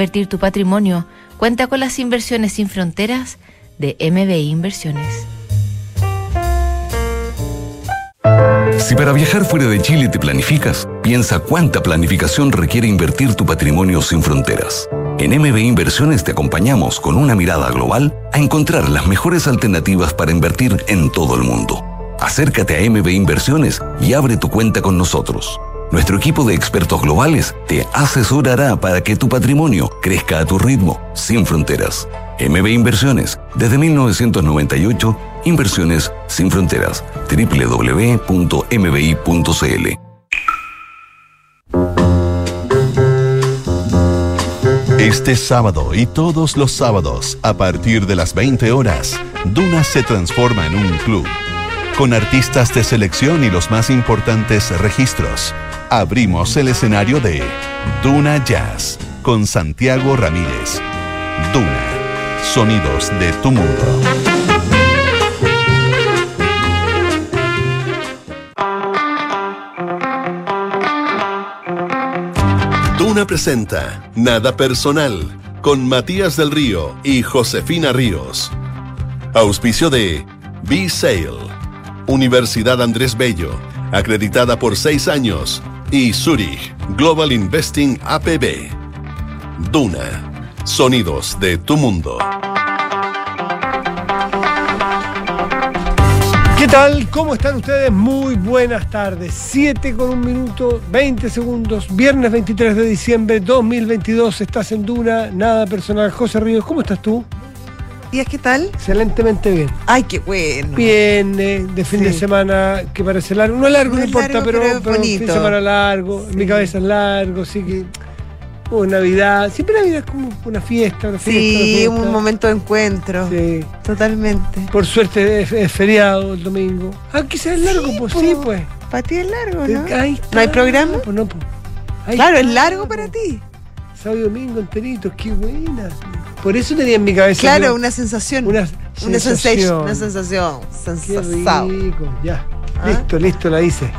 Invertir tu patrimonio. Cuenta con las inversiones sin fronteras de MBI Inversiones. Si para viajar fuera de Chile te planificas, piensa cuánta planificación requiere invertir tu patrimonio sin fronteras. En MBI Inversiones te acompañamos con una mirada global a encontrar las mejores alternativas para invertir en todo el mundo. Acércate a MBI Inversiones y abre tu cuenta con nosotros. Nuestro equipo de expertos globales te asesorará para que tu patrimonio crezca a tu ritmo, sin fronteras. MB Inversiones, desde 1998, Inversiones sin fronteras. www.mbi.cl. Este sábado y todos los sábados, a partir de las 20 horas, Duna se transforma en un club, con artistas de selección y los más importantes registros abrimos el escenario de Duna Jazz con Santiago Ramírez. Duna, sonidos de tu mundo. Duna presenta Nada Personal con Matías del Río y Josefina Ríos. Auspicio de B-Sale, Universidad Andrés Bello, acreditada por seis años y Zurich Global Investing APB. Duna. Sonidos de tu mundo. ¿Qué tal? ¿Cómo están ustedes? Muy buenas tardes. 7 con un minuto, 20 segundos. Viernes 23 de diciembre 2022. Estás en Duna. Nada personal. José Ríos, ¿cómo estás tú? Días, ¿qué tal? Excelentemente bien. Ay, qué bueno. Bien, de fin de semana que parece largo. No es largo, no, importa, pero, pero, fin de semana largo. mi cabeza es largo, así que. Oh, Navidad. Siempre Navidad es como una fiesta, una fiesta. Sí, un momento de encuentro. Sí. Totalmente. Por suerte es, feriado el domingo. Ah, quizás es largo, pues sí, pues. Para ti es largo, ¿no? ¿No hay programa? Pues no, pues. Claro, es largo para ti. Sábado y domingo enteritos, qué buena. Por eso tenía en mi cabeza. Claro, una sensación. Una, sensación. Una sensación. Qué rico, ya. ¿Ah? Listo, listo, la hice.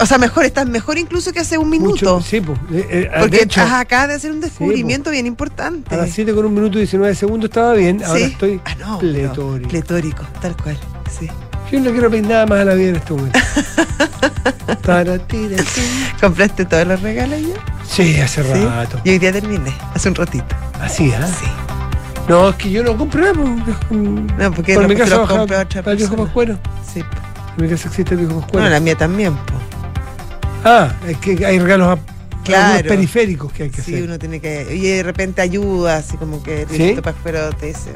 O sea, mejor, estás mejor incluso que hace un minuto. sí, pues. Eh, eh, Porque estás acá de hacer un descubrimiento bien importante. A las 7 con un minuto y 19 segundos estaba bien, ahora estoy ah, no, pletórico. pletórico, tal cual, sí. Yo no quiero pedir nada más a la vida en este momento. ¿Compraste todos los regalos ya? Sí, hace rato. Y hoy día terminé, hace un ratito. ¿Así, ah? Sí. No, es que yo no compré. Pues, no, porque por mi casa lo compré otra persona. viejo Pascuero. Sí. En mi casa existe el viejo Pascuero. No, la mía también, pues. Ah, es que hay regalos claro. periféricos que hay que hacer. Sí, uno tiene que. Y de repente ayuda, así como que ¿Sí? Pascuero te dice.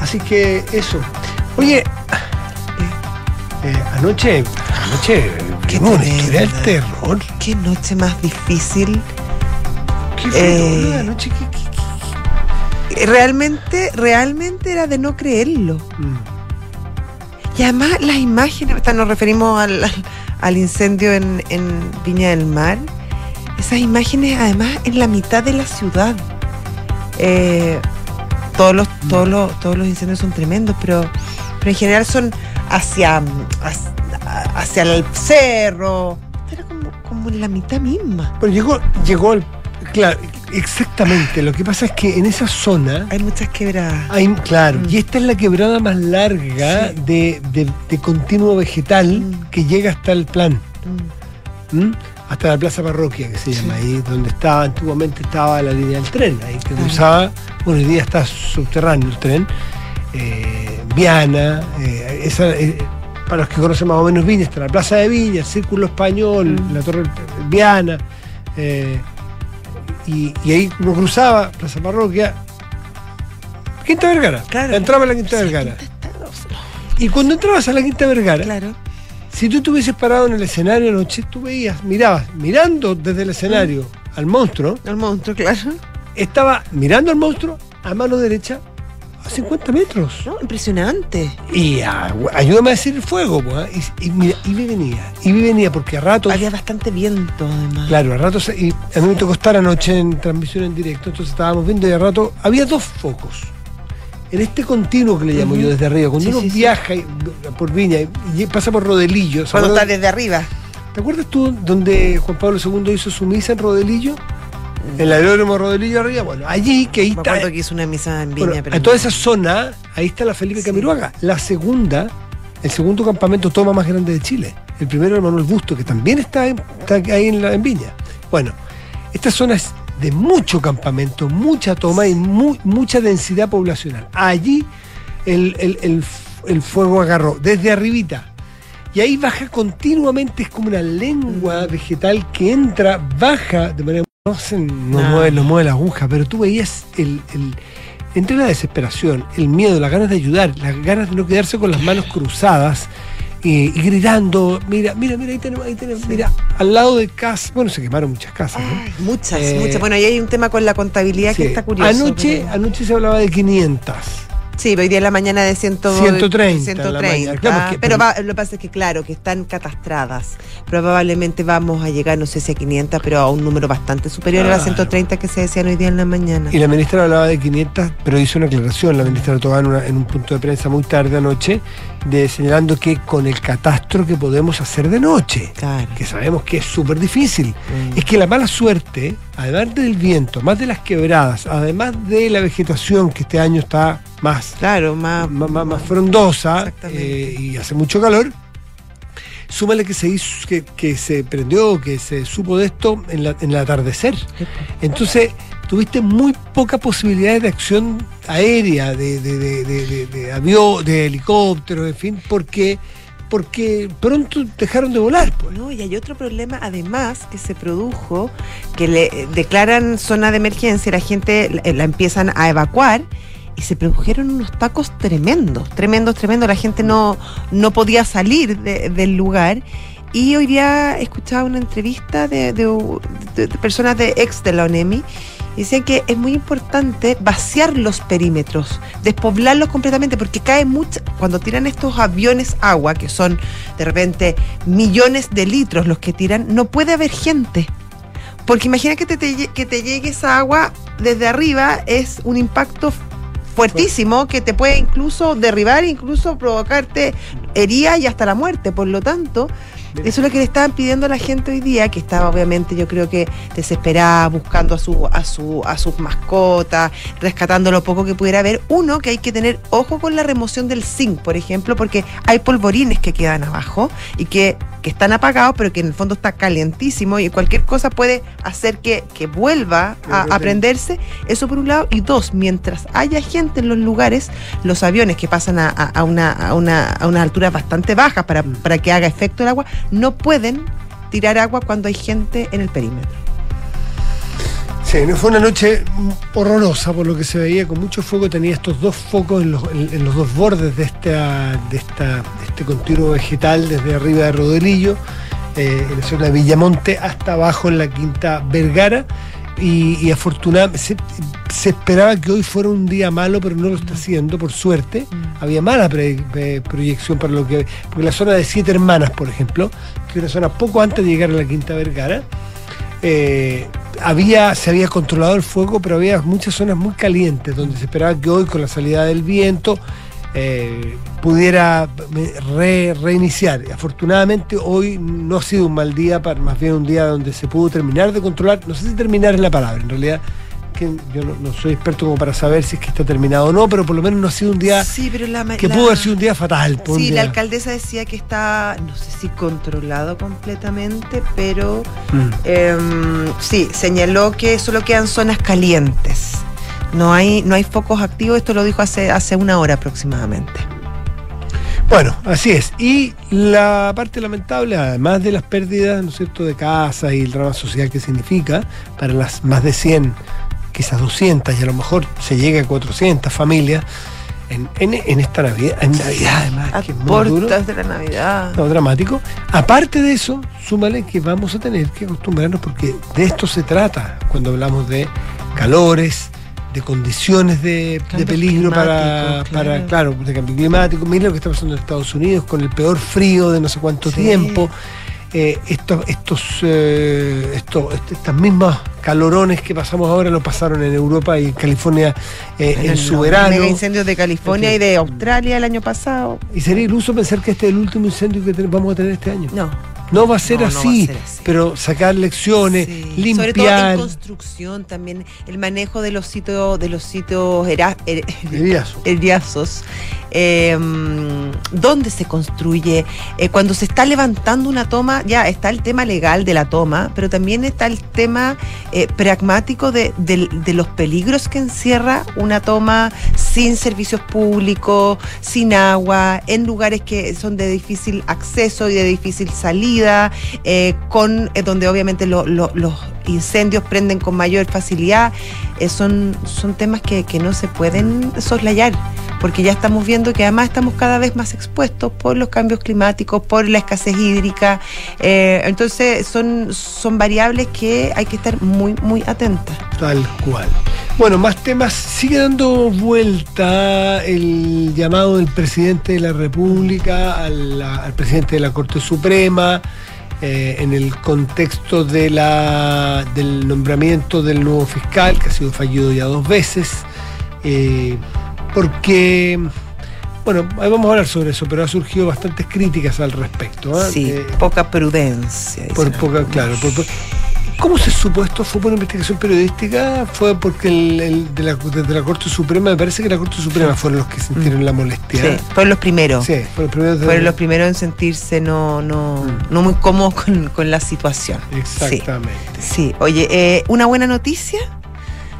Así que eso. Oye, eh, anoche, anoche ¿Qué una historia del terror. Qué noche más difícil. ¿Qué fue eh, anoche? Realmente, realmente era de no creerlo. Mm. Y además las imágenes, nos referimos al, incendio en, Viña del Mar, esas imágenes además en la mitad de la ciudad. Eh, todos los, todos los, todos los incendios son tremendos, pero, pero en general son hacia, hacia, el cerro. Era como, como en la mitad misma. Pero llegó, llegó el, claro, exactamente. Lo que pasa es que en esa zona. Hay muchas quebradas. Hay, claro, mm. y esta es la quebrada más larga de, continuo vegetal mm. que llega hasta el plan. Mm. Hasta la Plaza Parroquia, que se llama ahí, donde estaba, antiguamente estaba la línea del tren, ahí que cruzaba, bueno, hoy día está subterráneo el tren. Eh, Viana, eh, eh, para los que conocen más o menos Viña, está la Plaza de Viña, el Círculo Español, mm. la Torre Viana, y, ahí uno cruzaba Plaza Parroquia, Quinta Vergara, entraba a la Quinta Vergara. Y cuando entrabas a la Quinta Vergara, claro. si tú estuvieses parado en el escenario anoche, tú veías, mirabas, mirando desde el escenario mm. al monstruo. Al monstruo, claro. Estaba mirando al monstruo a mano derecha a 50 metros. No, impresionante. Y ayúdame a decir el fuego, pues, y, mira, y me venía, y me venía, porque a ratos. Había bastante viento, además. Claro, a ratos, y a mí me tocó estar anoche en transmisión en directo, entonces estábamos viendo y a rato había dos focos. En este continuo que le llamo yo desde arriba, cuando uno viaja por Viña y pasa por Rodelillo. Cuando está desde arriba. ¿Te acuerdas tú donde Juan Pablo II hizo su misa en Rodelillo? El aeródromo Rodelillo arriba, bueno, allí que ahí Me está. que hizo una misa en Viña. Bueno, pero a toda esa zona, ahí está la Felipe Sí. Camiroaga. La segunda, el segundo campamento toma más grande de Chile. El primero es Manuel Busto, que también está, en- está ahí en, la, en Viña. Bueno, esta zona es de mucho campamento, mucha toma y mu- mucha densidad poblacional. Allí el, el- el el fuego agarró, desde arribita. Y ahí baja continuamente, es como una lengua vegetal que entra, baja de manera. No, se, no, Ah. mueve, no mueve la aguja, pero tú veías el, el- entre la desesperación, el miedo, las ganas de ayudar, las ganas de no quedarse con las manos cruzadas eh, y gritando: Mira, mira, mira, ahí tenemos, ahí tenemos, mira, al lado de casa. Bueno, se quemaron muchas casas. ¿no? Ay, muchas, Eh, muchas. Bueno, ahí hay un tema con la contabilidad Sí. que está curioso. Anoche, pero- anoche se hablaba de 500. Sí, hoy día en la mañana de 100, 130 en la 130. mañana. Claro, porque- pero va- lo que pasa es que, claro, que están catastradas. Probablemente vamos a llegar, no sé si a 500, pero a un número bastante superior a las Claro. 130 que se decían hoy día en la mañana. Y la ministra hablaba de 500, pero hizo una aclaración, la ministra Tobán, en, una- en un punto de prensa muy tarde anoche, de señalando que con el catastro que podemos hacer de noche, Claro. que sabemos que es súper difícil, Mm. es que la mala suerte, además del viento, más de las quebradas, además de la vegetación que este año está más, Claro, más. más, más- más frondosa eh, y hace mucho calor, súmale que se hizo, que, que se prendió, que se supo de esto en, la- en el atardecer. Entonces, tuviste muy pocas posibilidades de acción aérea, de, de, de, de, de- de avión, de helicópteros, en fin, porque, porque pronto dejaron de volar. Pues. No, y hay otro problema además que se produjo, que le eh, declaran zona de emergencia, la gente la, la empiezan a evacuar y se produjeron unos tacos tremendos, tremendos, tremendos. La gente no, no podía salir de- del lugar. Y hoy día escuchaba una entrevista de- de personas de ex de la ONEMI decían que es muy importante vaciar los perímetros, despoblarlos completamente, porque cae mucha, cuando tiran estos aviones agua, que son de repente millones de litros los que tiran, no puede haber gente. Porque imagina que te, que te llegue esa agua desde arriba, es un impacto fuertísimo que te puede incluso derribar, incluso provocarte herida y hasta la muerte. Por lo tanto, eso es lo que le estaban pidiendo a la gente hoy día, que estaba obviamente yo creo que desesperada, buscando a su, a su, a sus mascotas, rescatando lo poco que pudiera haber. Uno, que hay que tener ojo con la remoción del zinc, por ejemplo, porque hay polvorines que quedan abajo y que, que están apagados, pero que en el fondo está calientísimo y cualquier cosa puede hacer que, que vuelva a, a prenderse. Eso por un lado. Y dos, mientras haya gente en los lugares, los aviones que pasan a, a- a una, a, una, a unas alturas bastante bajas para, para que haga efecto el agua, no pueden tirar agua cuando hay gente en el perímetro. Sí, fue una noche horrorosa por lo que se veía, con mucho fuego. Tenía estos dos focos en los, dos bordes de, este continuo vegetal, desde arriba de Rodelillo, eh, en la zona de Villamonte, hasta abajo en la quinta Vergara. Y, y afortunadamente se, se esperaba que hoy fuera un día malo, pero no lo está haciendo, por suerte. Había mala pre- pre- proyección para lo que. Porque la zona de Siete Hermanas, por ejemplo, que es una zona poco antes de llegar a la Quinta Vergara, eh, había, se había controlado el fuego, pero había muchas zonas muy calientes donde se esperaba que hoy, con la salida del viento, eh, pudiera re- reiniciar. Afortunadamente, hoy no ha sido un mal día, para, más bien un día donde se pudo terminar de controlar. No sé si terminar es la palabra, en realidad. Que yo no, no soy experto como para saber si es que está terminado o no, pero por lo menos no ha sido un día Sí, pero la que la- pudo haber sido un día fatal. pues, Sí, día- la alcaldesa decía que está, no sé si controlado completamente, pero Mm. em, sí, señaló que solo quedan zonas calientes. No hay, no hay focos activos, esto lo dijo hace, hace una hora aproximadamente. Bueno, así es. Y la parte lamentable, además de las pérdidas, ¿no es cierto?, de casas y el drama social que significa para las más de 100, quizás 200 y a lo mejor se llegue a 400 familias en, en- en esta Navidad, en Navidad además, A que es muy duro. de la Navidad. No, dramático. Aparte de eso, súmale que vamos a tener que acostumbrarnos porque de esto se trata cuando hablamos de calores, de condiciones de, peligro para, climáticos, para, claro. claro, de cambio climático. Mira lo que está pasando en Estados Unidos con el peor frío de no sé cuánto Sí. tiempo. Eh, estos, estos, eh, estos, est- estas mismas calorones que pasamos ahora lo pasaron en Europa y en California eh, en su verano. Mega incendios de California y de Australia el año pasado. Y sería iluso pensar que este es el último incendio que vamos a tener este año. No, No va a ser, No, no va a así, ser así. pero sacar lecciones, Sí. Sobre todo en limpiar. construcción también, el manejo de los sitios, de los sitios era- er- eh, dónde se construye, Eh, cuando se está levantando una toma, ya está el tema legal de la toma, pero también está el tema eh, pragmático de, del- de los peligros que encierra una toma sin servicios públicos, sin agua, en lugares que son de difícil acceso y de difícil salida, eh, con eh, donde obviamente lo- lo- los incendios prenden con mayor facilidad. Eh, son, son temas que, que no se pueden soslayar, porque ya estamos viendo que además estamos cada vez más expuestos por los cambios climáticos, por la escasez hídrica. Entonces son, son variables que hay que estar muy, muy atentas. Tal cual. Bueno, más temas. Sigue dando vuelta el llamado del presidente de la República al presidente de la Corte Suprema eh, en el contexto de la, del nombramiento del nuevo fiscal, que ha sido fallido ya dos veces. eh, porque, bueno, ahí vamos a hablar sobre eso, pero ha surgido bastantes críticas al respecto. ¿ah? Sí, Eh, poca prudencia. por poca, claro. por ¿Cómo se supo esto? ¿Fue por una investigación periodística? ¿Fue porque el, el de la, desde la Corte Suprema? Me parece que la Corte Suprema fueron los que sintieron la molestia. Sí, fueron los primeros. Sí, fueron los primeros de- Fueron los primeros en sentirse no, no, Mm. no muy cómodos con, con la situación. Exactamente. Sí, oye, eh, una buena noticia.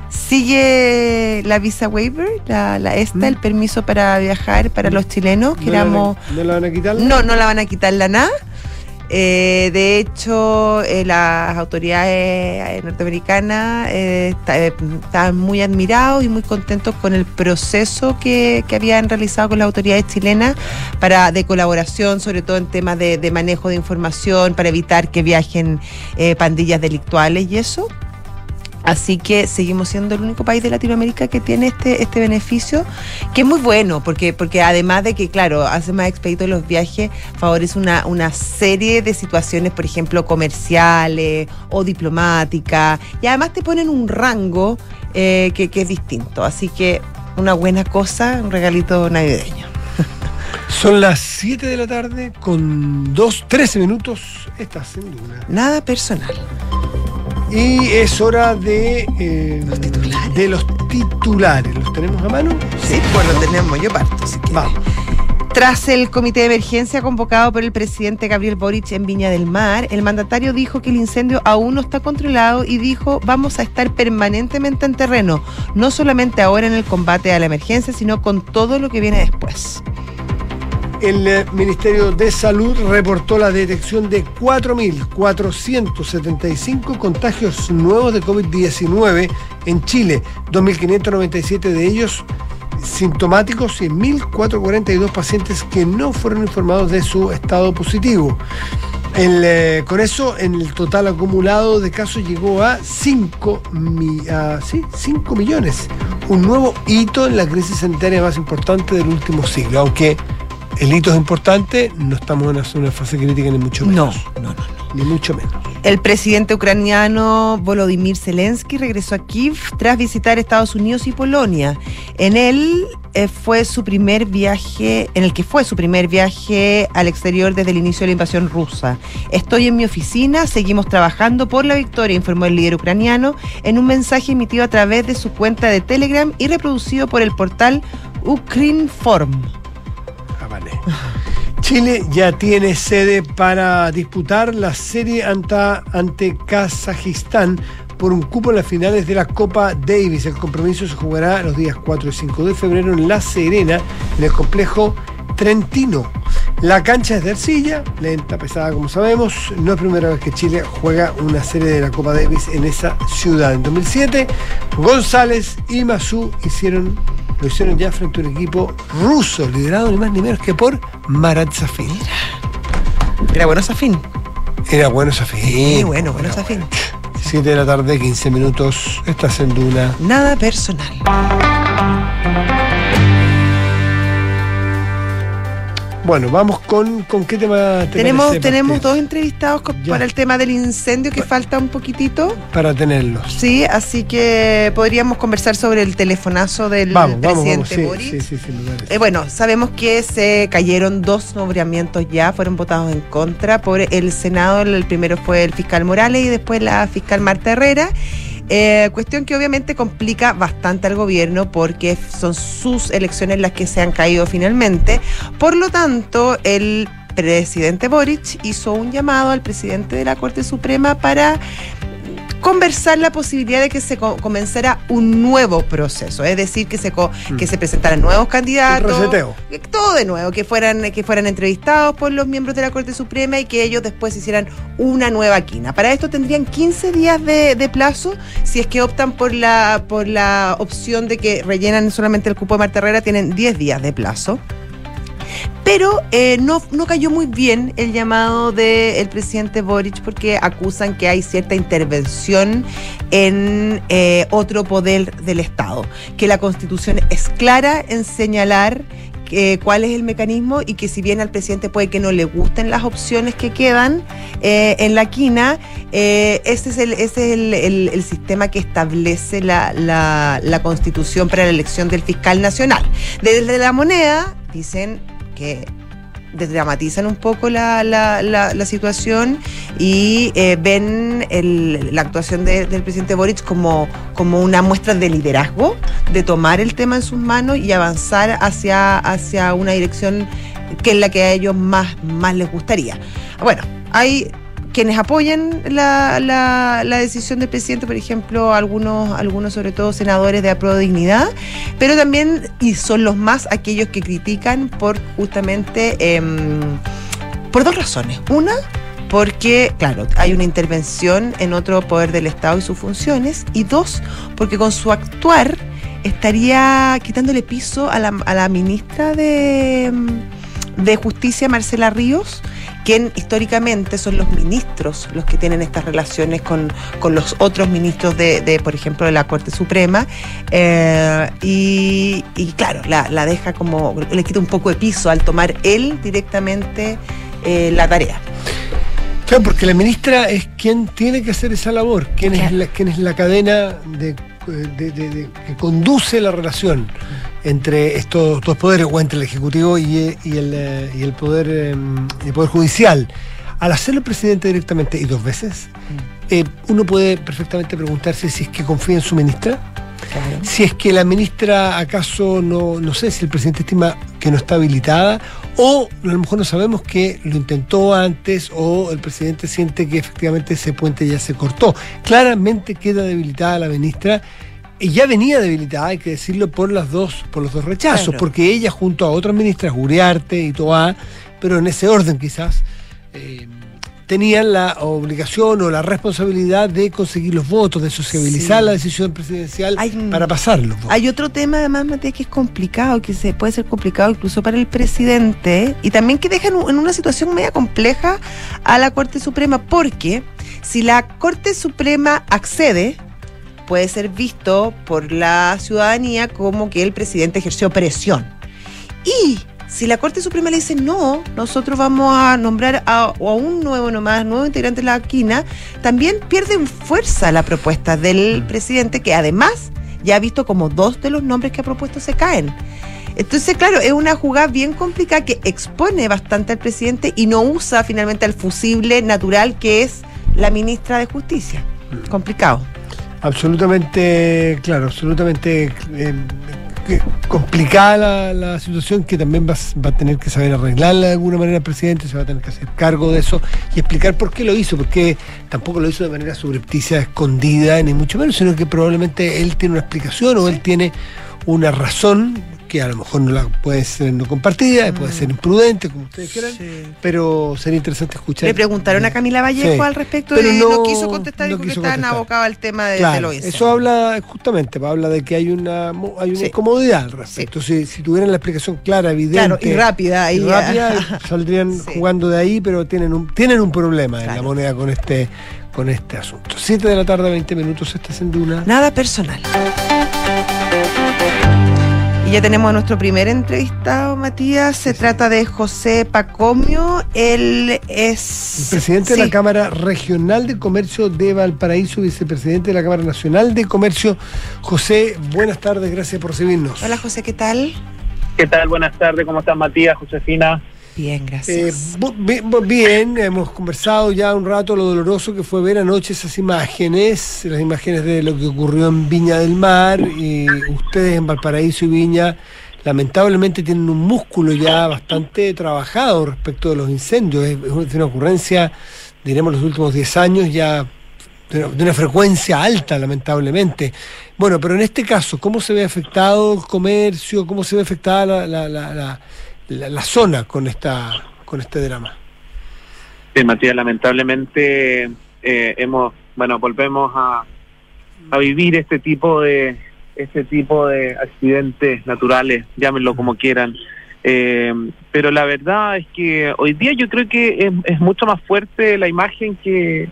Sigue la visa waiver, la, la esta, ¿Mm? el permiso para viajar para los chilenos, que ¿No la éramos. ¿No la van a quitar? No, no la van a quitar la nada. Eh, de hecho, eh, las autoridades eh, norteamericanas eh, estaban muy admirados y muy contentos con el proceso que, habían realizado con las autoridades chilenas para de colaboración, sobre todo en temas de, manejo de información, para evitar que viajen pandillas delictuales y eso. Así que seguimos siendo el único país de Latinoamérica que tiene este, este beneficio, que es muy bueno, porque, porque además de que, claro, hace más expedito los viajes, favorece una, una serie de situaciones, por ejemplo, comerciales o diplomáticas, y además te ponen un rango eh, que, que es distinto. Así que una buena cosa, un regalito navideño. Son las 7 de la tarde con 2, 13 minutos. Estás en Luna. Nada personal. Y es hora de, eh, Los titulares. de los titulares. ¿Los tenemos a mano? Sí, pues lo tenemos, yo parto. Si. Vamos. Tras el comité de emergencia convocado por el presidente Gabriel Boric en Viña del Mar, el mandatario dijo que el incendio aún no está controlado y dijo vamos a estar permanentemente en terreno, no solamente ahora en el combate a la emergencia, sino con todo lo que viene después. El eh, Ministerio de Salud reportó la detección de 4.475 contagios nuevos de COVID-19 en Chile, 2.597 de ellos sintomáticos y 1.442 pacientes que no fueron informados de su estado positivo. Eh, con eso, el total acumulado de casos llegó a 5 sí, 5 millones, un nuevo hito en la crisis sanitaria más importante del último siglo, aunque el hito es importante, no estamos en una, una fase crítica ni mucho No, menos. no, no. no. Ni mucho menos. El presidente ucraniano Volodymyr Zelensky regresó a Kiev tras visitar Estados Unidos y Polonia. En él eh, fue su primer viaje, en el que fue su primer viaje al exterior desde el inicio de la invasión rusa. Estoy en mi oficina, seguimos trabajando por la victoria, informó el líder ucraniano en un mensaje emitido a través de su cuenta de Telegram y reproducido por el portal Ukrinform. Chile ya tiene sede para disputar la serie ante Kazajistán por un cupo en las finales de la Copa Davis. El compromiso se jugará los días 4 y 5 de febrero en La Serena, en el complejo Trentino. La cancha es de arcilla, lenta, pesada como sabemos. No es primera vez que Chile juega una serie de la Copa Davis en esa ciudad. En 2007, González y Mazú hicieron, lo hicieron ya frente a un equipo ruso, liderado ni más ni menos que por Marat Safin. Era bueno Safin. Era bueno Safin. Sí, bueno, bueno Safin. 7 de la tarde, 15 minutos. Estás en Duna. Nada personal. Bueno, vamos con, con qué tema te Tenemos, parece tenemos dos entrevistados co- Ya. para el tema del incendio que falta un poquitito. Para tenerlos. Sí, así que podríamos conversar sobre el telefonazo del Vamos, vamos, vamos. presidente Sí, sí, sí. Eh, bueno, sabemos que se cayeron dos nombramientos ya, fueron votados en contra por el Senado. El primero fue el fiscal Morales y después la fiscal Marta Herrera. Eh, cuestión que obviamente complica bastante al gobierno porque son sus elecciones las que se han caído finalmente. Por lo tanto, el presidente Boric hizo un llamado al presidente de la Corte Suprema para conversar la posibilidad de que se co- comenzara un nuevo proceso, es decir, que se, co- que se presentaran nuevos candidatos. Que Todo de nuevo, que fueran, que fueran entrevistados por los miembros de la Corte Suprema y que ellos después hicieran una nueva quina. Para esto tendrían 15 días de, de plazo. Si es que optan por la, por la opción de que rellenan solamente el cupo de Marta Herrera, tienen 10 días de plazo. Pero eh, no, no cayó muy bien el llamado del presidente Boric porque acusan que hay cierta intervención en eh, otro poder del Estado, que la constitución es clara en señalar eh, cuál es el mecanismo y que si bien al presidente puede que no le gusten las opciones que quedan eh, en la quina, eh, ese es, el, ese es el, el- sistema que establece la- la constitución para la elección del fiscal nacional. Desde la moneda dicen que desdramatizan un poco la, la- la- la situación y eh, ven el- la actuación de- del presidente Boric como, como una muestra de liderazgo, de tomar el tema en sus manos y avanzar hacia, hacia una dirección que es la que a ellos más, más les gustaría. Bueno, hay quienes apoyan la, la- la decisión del presidente, por ejemplo, algunos, algunos sobre todo senadores de Apruebo Dignidad, pero también, y son los más aquellos que critican por justamente, em, por dos razones. Una, porque, claro, hay una intervención en otro poder del Estado y sus funciones, y dos, porque con su actuar estaría quitándole piso a la, a la ministra de, em, de Justicia, Marcela Ríos, quien históricamente son los ministros los que tienen estas relaciones con, con los otros ministros de, de, por ejemplo, de la Corte Suprema. eh, y, y claro, la, la deja como, le quita un poco de piso al tomar él directamente eh, la tarea. Claro, porque la ministra es quien tiene que hacer esa labor, quien, es, la, quien es la cadena de, de- de- de- que conduce la relación entre estos dos poderes, o entre el Ejecutivo y, y el, eh, y el poder, eh, el poder Judicial. Al hacerlo el presidente directamente y dos veces, eh, uno puede perfectamente preguntarse si es que confía en su ministra, si es que la ministra acaso no, no sé si el presidente estima que no está habilitada o a lo mejor no sabemos que lo intentó antes o el presidente siente que efectivamente ese puente ya se cortó. Claramente queda debilitada la ministra ya venía debilitada, hay que decirlo, por las dos, por los dos rechazos, Claro. porque ella junto a otras ministras, Uriarte y Toá, pero en ese orden quizás, eh, tenían la obligación o la responsabilidad de conseguir los votos, de sociabilizar Sí. la decisión presidencial Hay- para pasar los votos. Hay otro tema además, Matías, que es complicado, que se puede ser complicado incluso para el presidente y también que deja en una situación media compleja a la Corte Suprema, porque si la Corte Suprema accede, puede ser visto por la ciudadanía como que el presidente ejerció presión. Y si la Corte Suprema le dice no, nosotros vamos a nombrar a, a un nuevo nomás, nuevo integrante de la quina, también pierde en fuerza la propuesta del presidente, que además ya ha visto como dos de los nombres que ha propuesto se caen. Entonces, claro, es una jugada bien complicada que expone bastante al presidente y no usa finalmente al fusible natural que es la ministra de Justicia. Complicado. Absolutamente, claro, absolutamente eh, complicada la, situación que también va, va a tener que saber arreglarla de alguna manera el presidente, se va a tener que hacer cargo de eso y explicar por qué lo hizo, porque tampoco lo hizo de manera subrepticia, escondida, ni mucho menos, sino que probablemente él tiene una explicación o él tiene una razón que a lo mejor no la puede ser no compartida, puede ser imprudente, como ustedes quieran, pero sería interesante escuchar. Le preguntaron a Camila Vallejo Sí. al respecto Pero y no, no- quiso contestar, no dijo quiso que estaban abocados al tema de, de Claro, los incendios. eso habla justamente, habla de que hay una hay una Sí. incomodidad al respecto. Si, si tuvieran la explicación clara, evidente Claro, y rápida. y y- rápida, saldrían jugando de ahí, pero tienen un, tienen un problema en la moneda con este, con este asunto. 7 de la tarde, 20 minutos, esta es en Duna. Nada personal. Ya tenemos a nuestro primer entrevistado, Matías. Se trata de José Pacomio. Él es. El presidente de la Cámara Regional de Comercio de Valparaíso, vicepresidente de la Cámara Nacional de Comercio. José, buenas tardes, gracias por recibirnos. Hola, José, ¿qué tal? ¿Qué tal? Buenas tardes, ¿cómo estás, Matías, Josefina? Bien, gracias. Eh, bien, hemos conversado ya un rato lo doloroso que fue ver anoche esas imágenes, las imágenes de lo que ocurrió en Viña del Mar y ustedes en Valparaíso y Viña lamentablemente tienen un músculo ya bastante trabajado respecto de los incendios. Es, una ocurrencia, diremos, los últimos 10 años ya de una, frecuencia alta, lamentablemente. Bueno, pero en este caso, ¿cómo se ve afectado el comercio? ¿Cómo se ve afectada la, zona con esta con este drama. Sí, Matías, lamentablemente eh, hemos, bueno, volvemos a, a vivir este tipo de este tipo de accidentes naturales, llámenlo como quieran. Eh, pero la verdad es que hoy día yo creo que es, es mucho más fuerte la imagen que,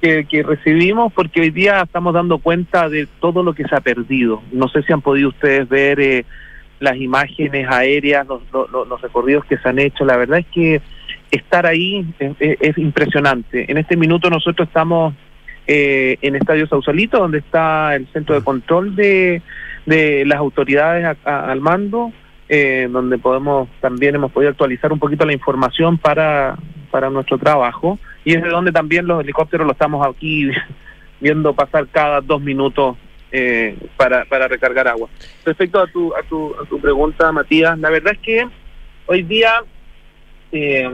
que, recibimos porque hoy día estamos dando cuenta de todo lo que se ha perdido. No sé si han podido ustedes ver eh, las imágenes aéreas, los, los, recorridos que se han hecho. La verdad es que estar ahí es, impresionante. En este minuto nosotros estamos eh, en Estadio Sausalito, donde está el centro de control de, de las autoridades al mando, eh, donde podemos también hemos podido actualizar un poquito la información para, para nuestro trabajo. Y es de donde también los helicópteros lo estamos aquí viendo pasar cada dos minutos eh, para, para recargar agua. Respecto a tu, a, tu, a tu pregunta, Matías, la verdad es que hoy día, eh,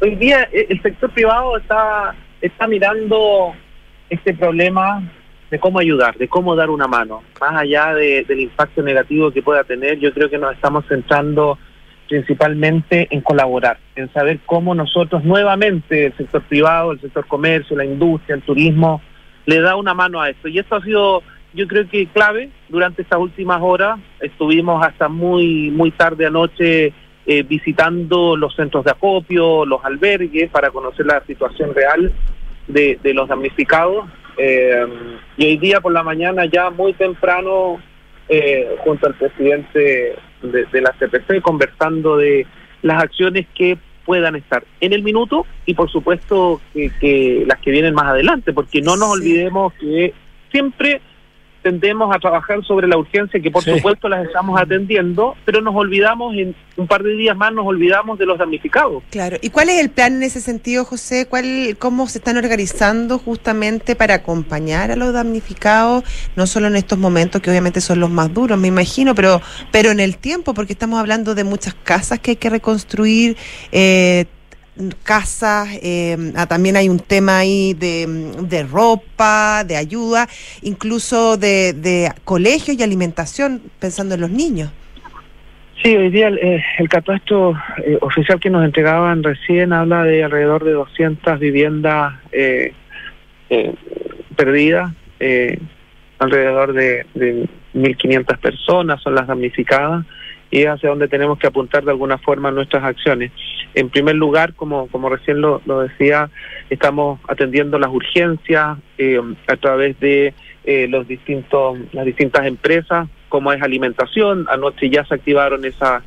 hoy día el sector privado está, está mirando este problema de cómo ayudar, de cómo dar una mano. Más allá del impacto negativo que pueda tener, yo creo que nos estamos centrando principalmente en colaborar, en saber cómo nosotros nuevamente, el sector privado, el sector comercio, la industria, el turismo, le da una mano a esto. Y esto ha sido, yo creo que clave durante estas últimas horas. Estuvimos hasta muy, muy tarde anoche eh, visitando los centros de acopio, los albergues, para conocer la situación real de, los damnificados. Eh, y hoy día por la mañana, ya muy temprano, eh, junto al presidente de, de la CPC, conversando de las acciones que puedan estar en el minuto y por supuesto que, las que vienen más adelante, porque no nos olvidemos que siempre tendemos a trabajar sobre la urgencia, que por supuesto las estamos atendiendo, pero nos olvidamos, en un par de días más nos olvidamos de los damnificados. Claro, ¿y cuál es el plan en ese sentido, José? ¿Cuál, ¿Cómo se están organizando justamente para acompañar a los damnificados, no solo en estos momentos que obviamente son los más duros, me imagino, pero, pero en el tiempo, porque estamos hablando de muchas casas que hay que reconstruir, eh, casas, eh, también hay un tema ahí de, ropa, de ayuda, incluso de, de colegios y alimentación, pensando en los niños. Sí, hoy día el, eh, catastro eh, oficial que nos entregaban recién habla de alrededor de 200 viviendas perdidas, alrededor de, de 1.500 personas son las damnificadas y es hacia donde tenemos que apuntar de alguna forma nuestras acciones. En primer lugar, como, como recién lo, decía, estamos atendiendo las urgencias eh, a través de eh, los distintos, las distintas empresas, como es alimentación. Anoche ya se activaron esa,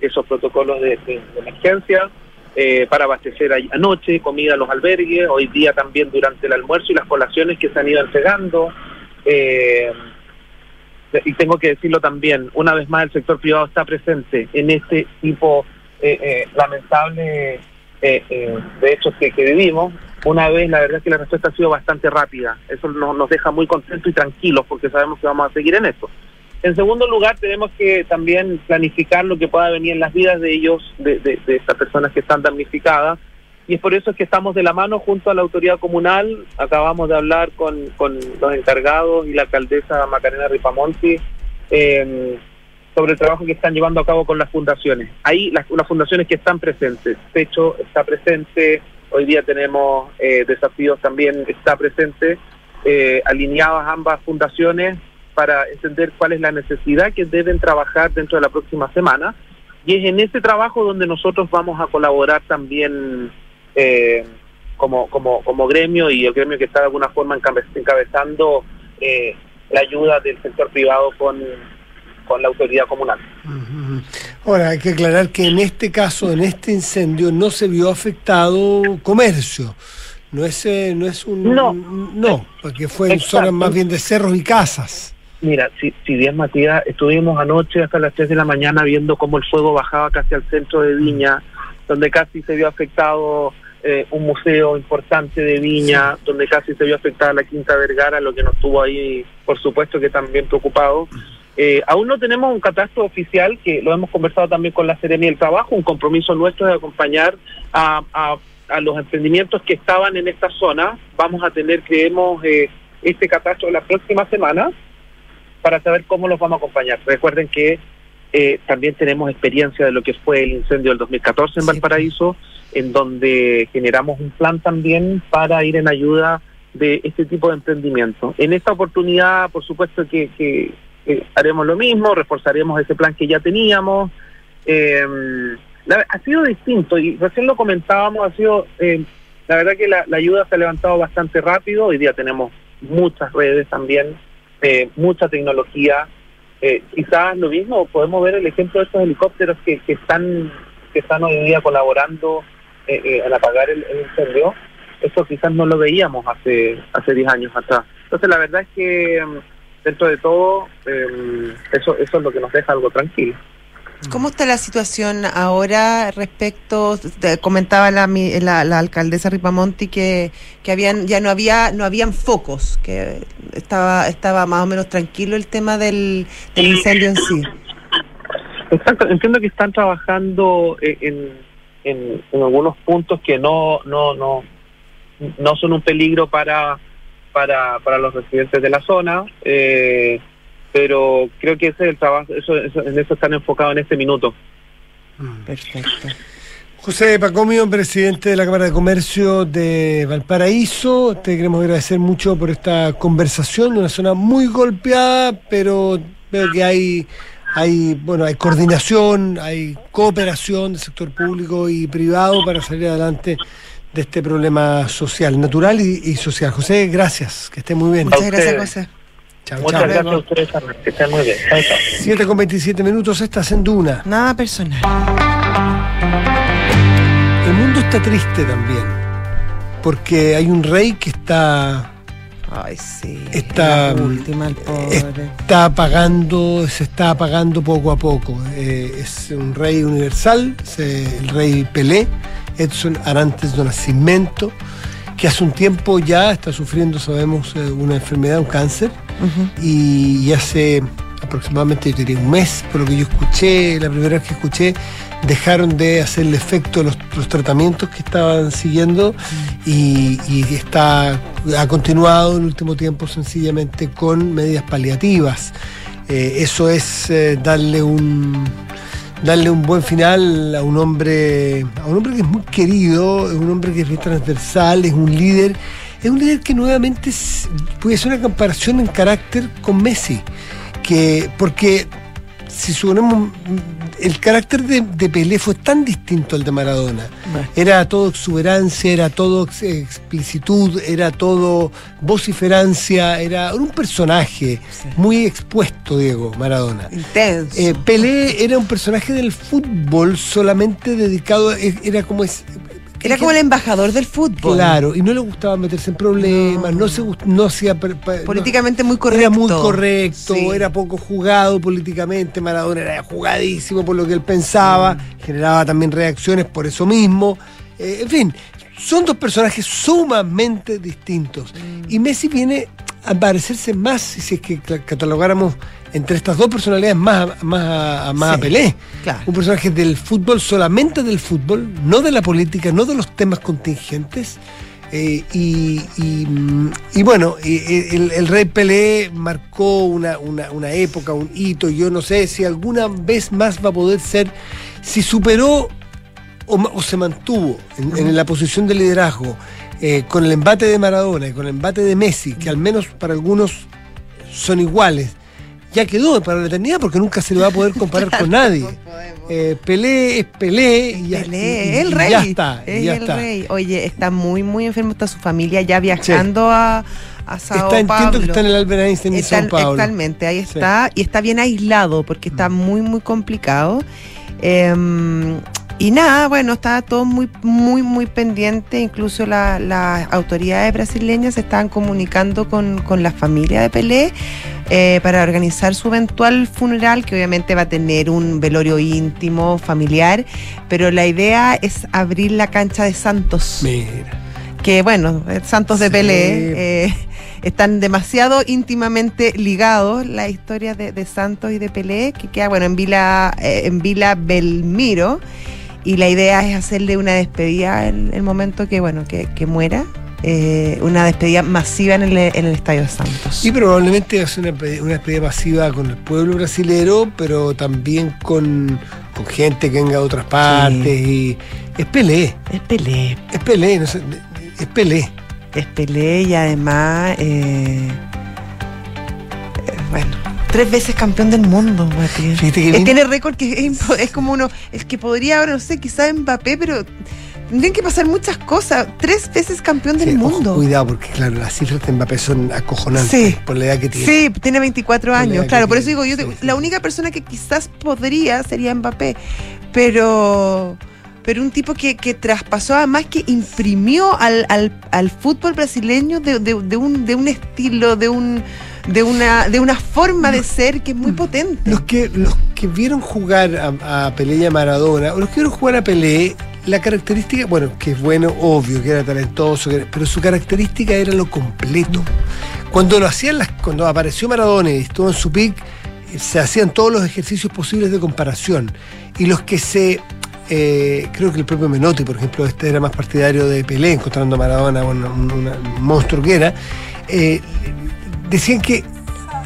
esos protocolos de, emergencia. Eh, para abastecer anoche comida a los albergues, hoy día también durante el almuerzo y las colaciones que se han ido entregando. Eh, y tengo que decirlo también, una vez más el sector privado está presente en este tipo eh, eh, lamentable eh, de hechos que, vivimos. Una vez, la verdad es que la respuesta ha sido bastante rápida. Eso nos, deja muy contentos y tranquilos porque sabemos que vamos a seguir en esto. En segundo lugar, tenemos que también planificar lo que pueda venir en las vidas de ellos, de, de, de estas personas que están damnificadas, y es por eso que estamos de la mano junto a la autoridad comunal. Acabamos de hablar con, con los encargados y la alcaldesa Macarena Ripamonti eh, sobre el trabajo que están llevando a cabo con las fundaciones. Ahí las, las fundaciones que están presentes, Techo está presente, hoy día tenemos eh, desafíos también, está presente, eh, alineadas ambas fundaciones para entender cuál es la necesidad que deben trabajar dentro de la próxima semana. Y es en ese trabajo donde nosotros vamos a colaborar también eh, como, como, como gremio y el gremio que está de alguna forma encabezando eh, la ayuda del sector privado con, con la autoridad comunal. Ahora, hay que aclarar que en este caso, en este incendio, no se vio afectado comercio. No es, eh, no es un... No. No, porque fue en zonas más bien de cerros y casas. Mira, si, si bien Matías, estuvimos anoche hasta las 3 de la mañana viendo cómo el fuego bajaba casi al centro de Viña, donde casi se vio afectado eh, un museo importante de Viña, donde casi se vio afectada la Quinta Vergara, lo que nos tuvo ahí, por supuesto, que también preocupado. Eh, aún no tenemos un catastro oficial, que lo hemos conversado también con la Serenia del Trabajo, un compromiso nuestro de acompañar a, a- a los emprendimientos que estaban en esta zona. Vamos a tener, creemos, eh, este catastro la próxima semana para saber cómo los vamos a acompañar. Recuerden que eh, también tenemos experiencia de lo que fue el incendio del 2014 en Sí. Valparaíso, en donde generamos un plan también para ir en ayuda de este tipo de emprendimiento. En esta oportunidad, por supuesto que, que- que haremos lo mismo, reforzaremos ese plan que ya teníamos. Eh, ha sido distinto y recién lo comentábamos, ha sido, eh, la verdad que la, ayuda se ha levantado bastante rápido, hoy día tenemos muchas redes también, eh, mucha tecnología. Eh, quizás lo mismo, podemos ver el ejemplo de estos helicópteros que, que están que están hoy día colaborando eh, eh, en apagar el, el incendio. Eso quizás no lo veíamos hace hace 10 años atrás. Entonces la verdad es que mm, dentro de todo eh, eso eso es lo que nos deja algo tranquilo. ¿Cómo está la situación ahora respecto? comentaba la, la, la alcaldesa Ripamonti que, que habían ya no había no habían focos, que estaba estaba más o menos tranquilo el tema del, del incendio en sí. Exacto, entiendo que están trabajando eh, en, en, en algunos puntos que no no no no son un peligro para para, para los residentes de la zona, eh, pero creo que ese es el trabajo, eso, eso- en eso están enfocados en este minuto. Perfecto. José Pacomio, presidente de la Cámara de Comercio de Valparaíso, te queremos agradecer mucho por esta conversación, una zona muy golpeada, pero veo que hay, hay, bueno, hay coordinación, hay cooperación del sector público y privado para salir adelante de este problema social, natural y, y social. José, gracias, que esté muy bien. Muchas gracias. José. Chao, Muchas chao. gracias a ustedes que estén muy bien. Chao. 7 con 27 minutos, estás en Duna. Nada personal. El mundo está triste también, porque hay un rey que está Ay, sí. Está- la última, el pobre. está apagando, se está apagando poco a poco. Eh, es un rey universal, es, el rey Pelé, Edson Arantes do Nascimento, que hace un tiempo ya está sufriendo, sabemos, eh, una enfermedad, un cáncer, y, y hace aproximadamente, yo diría, un mes, por lo que yo escuché, la primera vez que escuché, dejaron de hacerle efecto los, los tratamientos que estaban siguiendo y, y está, ha continuado en el último tiempo sencillamente con medidas paliativas. Eh, eso es eh, darle un darle un buen final a un hombre a un hombre que es muy querido, es un hombre que es transversal, es un líder, es un líder que nuevamente puede ser una comparación en carácter con Messi, que porque si suponemos el carácter de, de Pelé fue tan distinto al de Maradona. Bueno. Era todo exuberancia, era todo ex- explicitud, era todo vociferancia, era un personaje Sí. muy expuesto, Diego Maradona. Intenso. Eh, Pelé era un personaje del fútbol solamente dedicado, eh, era como es... Era como el embajador del fútbol. Claro, y no le gustaba meterse en problemas, no, se gust- no hacía... no- Políticamente muy correcto. era muy correcto, Sí. era poco jugado políticamente, Maradona era jugadísimo por lo que él pensaba, Mm. generaba también reacciones por eso mismo. Eh, en fin, son dos personajes sumamente distintos. Mm. Y Messi viene a parecerse más, si es que catalogáramos entre estas dos personalidades, más, a- más, a, más a Pelé. claro. Un personaje del fútbol, solamente del fútbol, no de la política, no de los temas contingentes. Eh, y, y, mm, y bueno, el, el rey Pelé marcó una, una, una época, un hito. Yo no sé si alguna vez más va a poder ser, si superó o, se mantuvo en, en la posición de liderazgo eh, con el embate de Maradona y con el embate de Messi, que al menos para algunos son iguales. ya quedó para la eternidad porque nunca se le va a poder comparar con nadie. Eh, Pelé es Pelé y ya, Pelé, y- y el rey. ya está. y es ya el está. rey. Oye, está muy, muy enfermo, está su familia ya viajando a, a Sao Está, entiendo que está en el Albert Einstein São Paulo. Totalmente, ahí Sí. está. Y está bien aislado porque está muy, muy complicado. Eh, y nada, bueno, está todo muy, muy, muy pendiente. Incluso la- las autoridades brasileñas se estaban comunicando con, con la familia de Pelé eh, para organizar su eventual funeral, que obviamente va a tener un velorio íntimo, familiar. Pero la idea es abrir la cancha de Santos Mira. que bueno, eh, Santos de. Pelé eh, están demasiado íntimamente ligados la historia de, de Santos y de Pelé, que queda bueno en Vila, eh, en Vila Belmiro, y la idea es hacerle una despedida en el momento que bueno, que, que muera, eh, una despedida masiva en el, en el Estadio Santos. Y probablemente es una, una despedida masiva con el pueblo brasilero, pero también con, con gente que venga de otras partes. Y es Pelé, es Pelé, es Pelé, no sé, es Pelé. es Pelé y además, eh, eh, bueno, tres veces campeón del mundo, Él bien- tiene récord que es, es como uno, el que podría ahora, no sé, quizás Mbappé, pero tendrían que pasar muchas cosas. Tres veces campeón del Sí, ojo, mundo. cuidado, porque claro, las cifras de Mbappé son acojonantes Sí. por la edad que tiene. Sí, tiene 24 Con la años, claro, por eso digo, yo sí, te- sí, la única persona que quizás podría sería Mbappé, pero pero un tipo que, que traspasó además que imprimió al, al, al fútbol brasileño de, de- de un, de un estilo, de un de una, de una forma de ser que es muy potente. Los que, los que vieron jugar a, a Pelé y a Maradona, o los que vieron jugar a Pelé, la característica, bueno, que es bueno, obvio, que era talentoso, que era- pero su característica era lo completo. Cuando lo hacían las, cuando apareció Maradona y estuvo en su pick, se hacían todos los ejercicios posibles de comparación. Y los que se eh, creo que el propio Menotti, por ejemplo, este era más partidario de Pelé, encontrando a Maradona, bueno, un monstruo que era, eh, decían que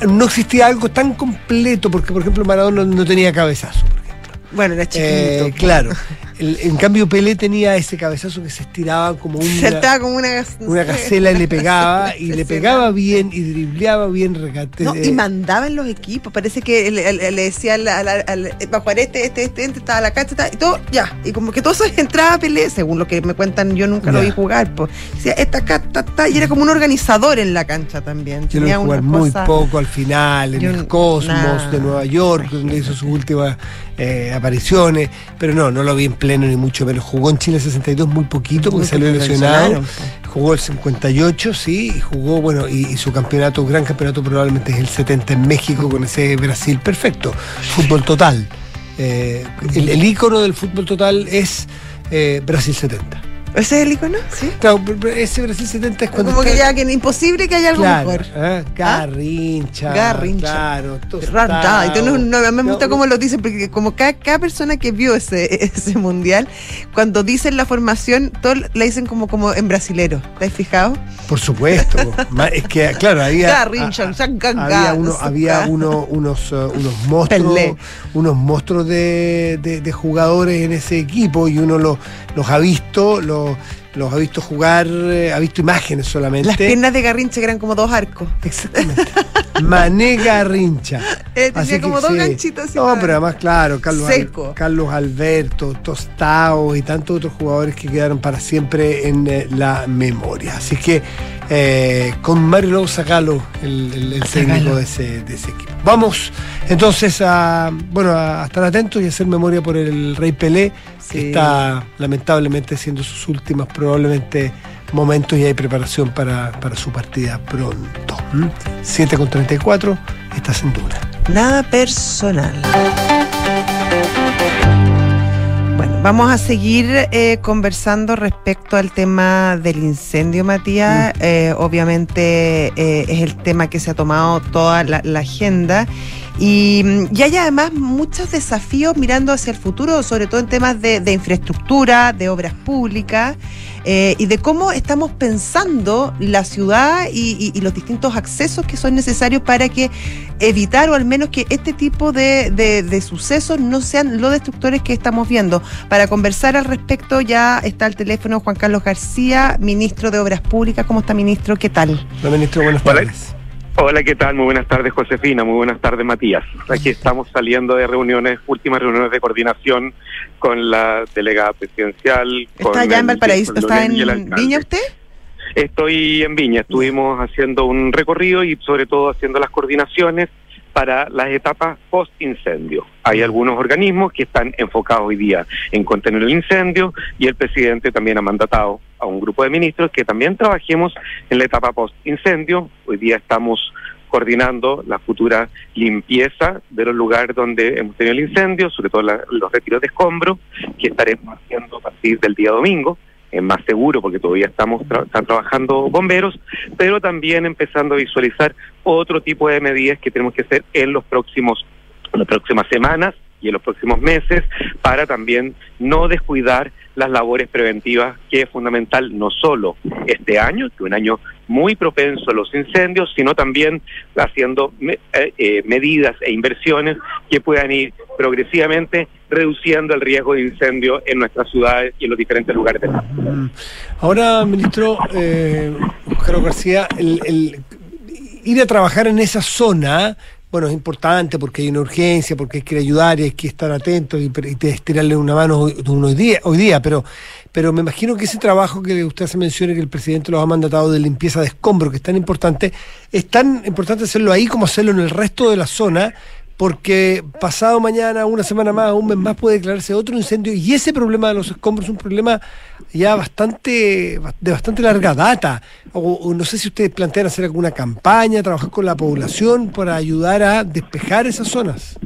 no existía algo tan completo, porque por ejemplo Maradona no tenía cabezazo, por ejemplo. Bueno, era chiquito. Eh, claro. El- en cambio Pelé tenía ese cabezazo que se estiraba como una, Saltaba como una, una gacela y le pegaba, y le pegaba bien y dribleaba bien regate. No, y mandaba en los equipos. Parece que le, le- le decía al, al, al- va a jugar este, este, este, este, estaba la cancha, y todo, ya. Y como que todo eso entraba a Pelé, según lo que me cuentan, yo nunca lo vi jugar. Pues. Decía, esta acá, ta, ta, y era como un organizador en la cancha también. Tenía jugar una muy cosa- poco al final, en Yo- el Cosmos de Nueva York, donde hizo sus últimas eh, apariciones, pero no, no lo vi en pleno ni mucho menos. Jugó en Chile 62 muy poquito porque Muy salió lesionado. lesionaron, Jugó el 58, sí, y jugó, bueno, y, y su campeonato, gran campeonato probablemente es el 70 en México con ese Brasil perfecto. Fútbol total. Eh, el, el ícono del fútbol total es eh, Brasil 70. ¿Ese es el icono? Sí. Claro, ese Brasil 70 es cuando Como que está- ya que es imposible que haya algo Claro, mejor. ¿eh? Garrincha. Garrincha. Claro, Rata. Tú no, me gusta No, cómo lo dicen, porque como cada, cada persona que vio ese, ese mundial, cuando dicen la formación, todos la dicen como, como en brasilero. ¿Te has fijado? Por supuesto. es que, claro, había. Garrincha, a- había, uno- había uno- unos, uh, unos monstruos. Pelé. Unos monstruos de, de- de jugadores en ese equipo y uno lo- los ha visto, lo- los ha visto jugar, eh, ha visto imágenes solamente. Las piernas de Garrincha que eran como dos arcos. Exactamente. Mané Garrincha. Eh, tenía Así que como dos sí. ganchitos No, pero además, claro, Carlos, Al-. Carlos Alberto, Tostao y tantos otros jugadores que quedaron para siempre en eh, la memoria. Así que eh, con Mario Lobo Zagalo, el, el- el técnico de ese, de ese equipo. Vamos entonces a, bueno, a estar atentos y hacer memoria por el Rey Pelé, que está lamentablemente siendo sus últimos probablemente momentos y hay preparación para, para su partida pronto. ¿m? 7 con 34, estás en Duna. Nada personal. Bueno, vamos a seguir eh, conversando respecto al tema del incendio, Matías. Eh, obviamente eh, es el tema que se ha tomado toda la, la agenda. Y, mm, y hay además muchos desafíos mirando hacia el futuro, sobre todo en temas de, de infraestructura, de obras públicas eh, y de cómo estamos pensando la ciudad y, y- y los distintos accesos que son necesarios para que evitar o al menos que este tipo de, de- de sucesos no sean los destructores que estamos viendo. Para conversar al respecto ya está al teléfono Juan Carlos García, ministro de Obras Públicas. ¿Cómo está, ministro? ¿Qué tal? Hola, ministro, buenas tardes. Hola, ¿qué tal? Muy buenas tardes, Josefina. Muy buenas tardes, Matías. Aquí estamos saliendo de reuniones, últimas reuniones de coordinación con la delegada presidencial. ¿Está con allá en Valparaíso? ¿Está en. Viña usted? Estoy en Viña. Estuvimos haciendo un recorrido y sobre todo haciendo las coordinaciones para las etapas post-incendio. Hay algunos organismos que están enfocados hoy día en contener el incendio y el presidente también ha mandatado a un grupo de ministros que también trabajemos en la etapa post-incendio. Hoy día estamos coordinando la futura limpieza de los lugares donde hemos tenido el incendio, sobre todo la- los retiros de escombros, que estaremos haciendo a partir del día domingo. Es más seguro porque todavía estamos tra- están trabajando bomberos, pero también empezando a visualizar otro tipo de medidas que tenemos que hacer en los próximos en las próximas semanas y en los próximos meses para también no descuidar las labores preventivas que es fundamental no solo este año, que un año muy propenso a los incendios, sino también haciendo eh, eh, medidas e inversiones que puedan ir progresivamente reduciendo el riesgo de incendio en nuestras ciudades y en los diferentes lugares del país. Mm. Ahora, ministro eh, García, el, el ir a trabajar en esa zona, bueno, es importante porque hay una urgencia, porque hay que ayudar y hay que estar atentos y, estirarle una mano hoy, día, hoy día pero, pero me imagino que ese trabajo que usted se menciona que el presidente lo ha mandatado de limpieza de escombros, que es tan importante, es tan importante hacerlo ahí como hacerlo en el resto de la zona, porque pasado mañana, una semana más, un mes más puede declararse otro incendio y ese problema de los escombros es un problema ya bastante de bastante larga data. O, no sé si ustedes plantean hacer alguna campaña, trabajar con la población para ayudar a despejar esas zonas.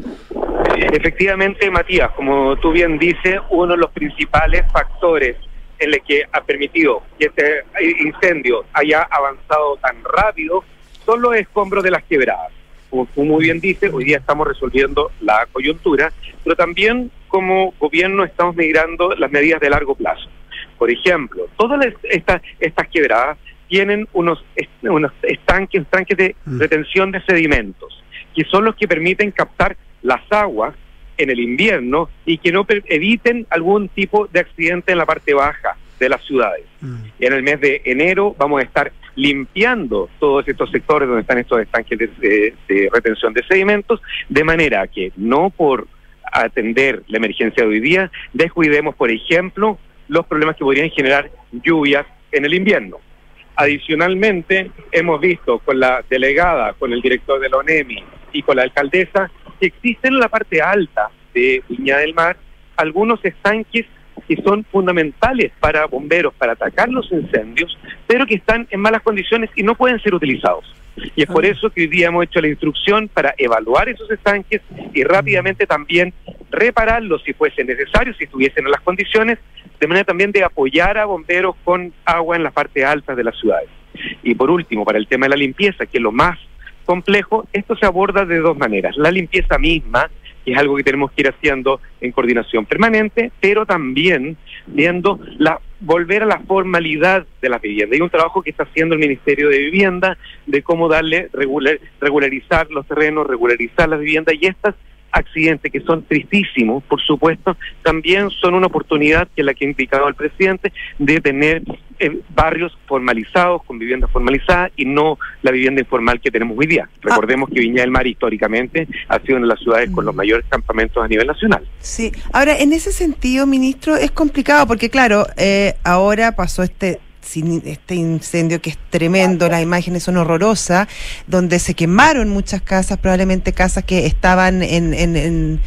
Efectivamente, Matías, como tú bien dices, uno de los principales factores en el que ha permitido que este incendio haya avanzado tan rápido son los escombros de las quebradas. Como tú muy bien dices, hoy día estamos resolviendo la coyuntura, pero también como gobierno estamos migrando las medidas de largo plazo. Por ejemplo, todas las- estas, estas quebradas tienen unos, unos estanques, estanques de Mm. retención de sedimentos, que son los que permiten captar las aguas en el invierno y que no eviten algún tipo de accidente en la parte baja de las ciudades. Y en el mes de enero vamos a estar limpiando todos estos sectores donde están estos estanques de, de- de retención de sedimentos, de manera que no por atender la emergencia de hoy día, descuidemos, por ejemplo, los problemas que podrían generar lluvias en el invierno. Adicionalmente, hemos visto con la delegada, con el director de la ONEMI y con la alcaldesa que existen en la parte alta de Viña del Mar algunos estanques que son fundamentales para bomberos para atacar los incendios, pero que están en malas condiciones y no pueden ser utilizados. Y es por eso que hoy día hemos hecho la instrucción para evaluar esos estanques y rápidamente también repararlos si fuese necesario, si estuviesen en las condiciones, de manera también de apoyar a bomberos con agua en las partes altas de las ciudades. Y por último, para el tema de la limpieza, que es lo más complejo, esto se aborda de dos maneras. La limpieza misma, es algo que tenemos que ir haciendo en coordinación permanente, pero también viendo la volver a la formalidad de las viviendas. Hay un trabajo que está haciendo el Ministerio de Vivienda de cómo darle regular, regularizar los terrenos, regularizar las viviendas y estas accidentes que son tristísimos, por supuesto, también son una oportunidad que es la que ha indicado el presidente de tener eh, barrios formalizados, con viviendas formalizadas y no la vivienda informal que tenemos hoy día. Recordemos que Viña del Mar históricamente ha sido una de las ciudades con los mayores campamentos a nivel nacional. Sí, ahora en ese sentido, ministro, es complicado porque claro, eh, ahora pasó este sin- este incendio que es tremendo, las imágenes son horrorosas, donde se quemaron muchas casas, probablemente casas que estaban en, en- en-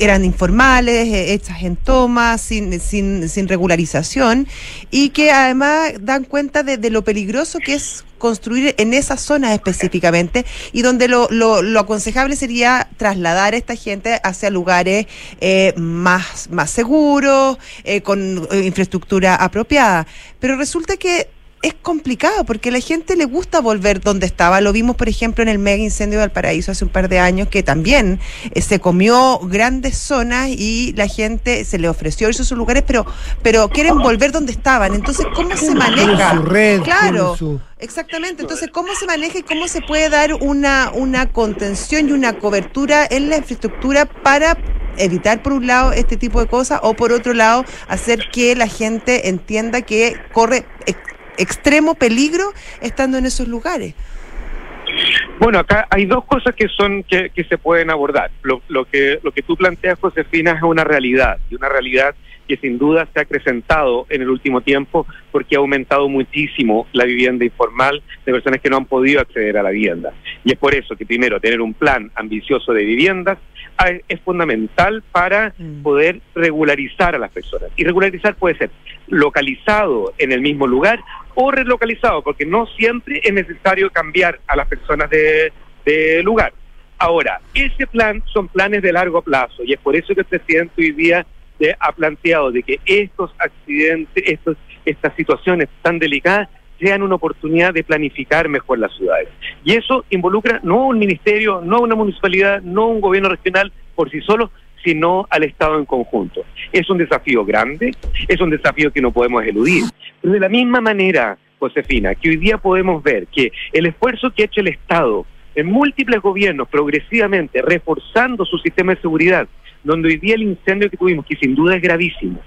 eran informales, eh, hechas en tomas, sin, sin, sin regularización, y que además dan cuenta de, de lo peligroso que es construir en esas zonas específicamente y donde lo, lo, lo aconsejable sería trasladar a esta gente hacia lugares eh, más, más seguros, eh, con eh, infraestructura apropiada. Pero resulta que es complicado porque a la gente le gusta volver donde estaba. Lo vimos, por ejemplo, en el mega incendio del Paraíso hace un par de años, que también eh, se comió grandes zonas y la gente se le ofreció irse a sus lugares, pero, pero quieren volver donde estaban. Entonces, ¿cómo se maneja? Su red, Claro. su- Exactamente, entonces, ¿cómo se maneja y cómo se puede dar una, una contención y una cobertura en la infraestructura para evitar, por un lado, este tipo de cosas o, por otro lado, hacer que la gente entienda que corre ex- extremo peligro estando en esos lugares? Bueno, acá hay dos cosas que son que, que se pueden abordar. Lo, lo que lo que tú planteas, Josefina, es una realidad y una realidad que sin duda se ha acrecentado en el último tiempo porque ha aumentado muchísimo la vivienda informal de personas que no han podido acceder a la vivienda. Y es por eso que primero tener un plan ambicioso de viviendas ah, es fundamental para Mm. poder regularizar a las personas. Y regularizar puede ser localizado en el mismo lugar o relocalizado, porque no siempre es necesario cambiar a las personas de, lugar. Ahora, ese plan son planes de largo plazo y es por eso que el presidente hoy día eh, ha planteado de que estos accidentes, estos, estas situaciones tan delicadas sean una oportunidad de planificar mejor las ciudades. Y eso involucra no un ministerio, no una municipalidad, no un gobierno regional por sí solo, sino al Estado en conjunto. Es un desafío grande, es un desafío que no podemos eludir. Pero de la misma manera, Josefina, que hoy día podemos ver que el esfuerzo que ha hecho el Estado en múltiples gobiernos progresivamente reforzando su sistema de seguridad, donde hoy día el incendio que tuvimos, que sin duda es gravísimo,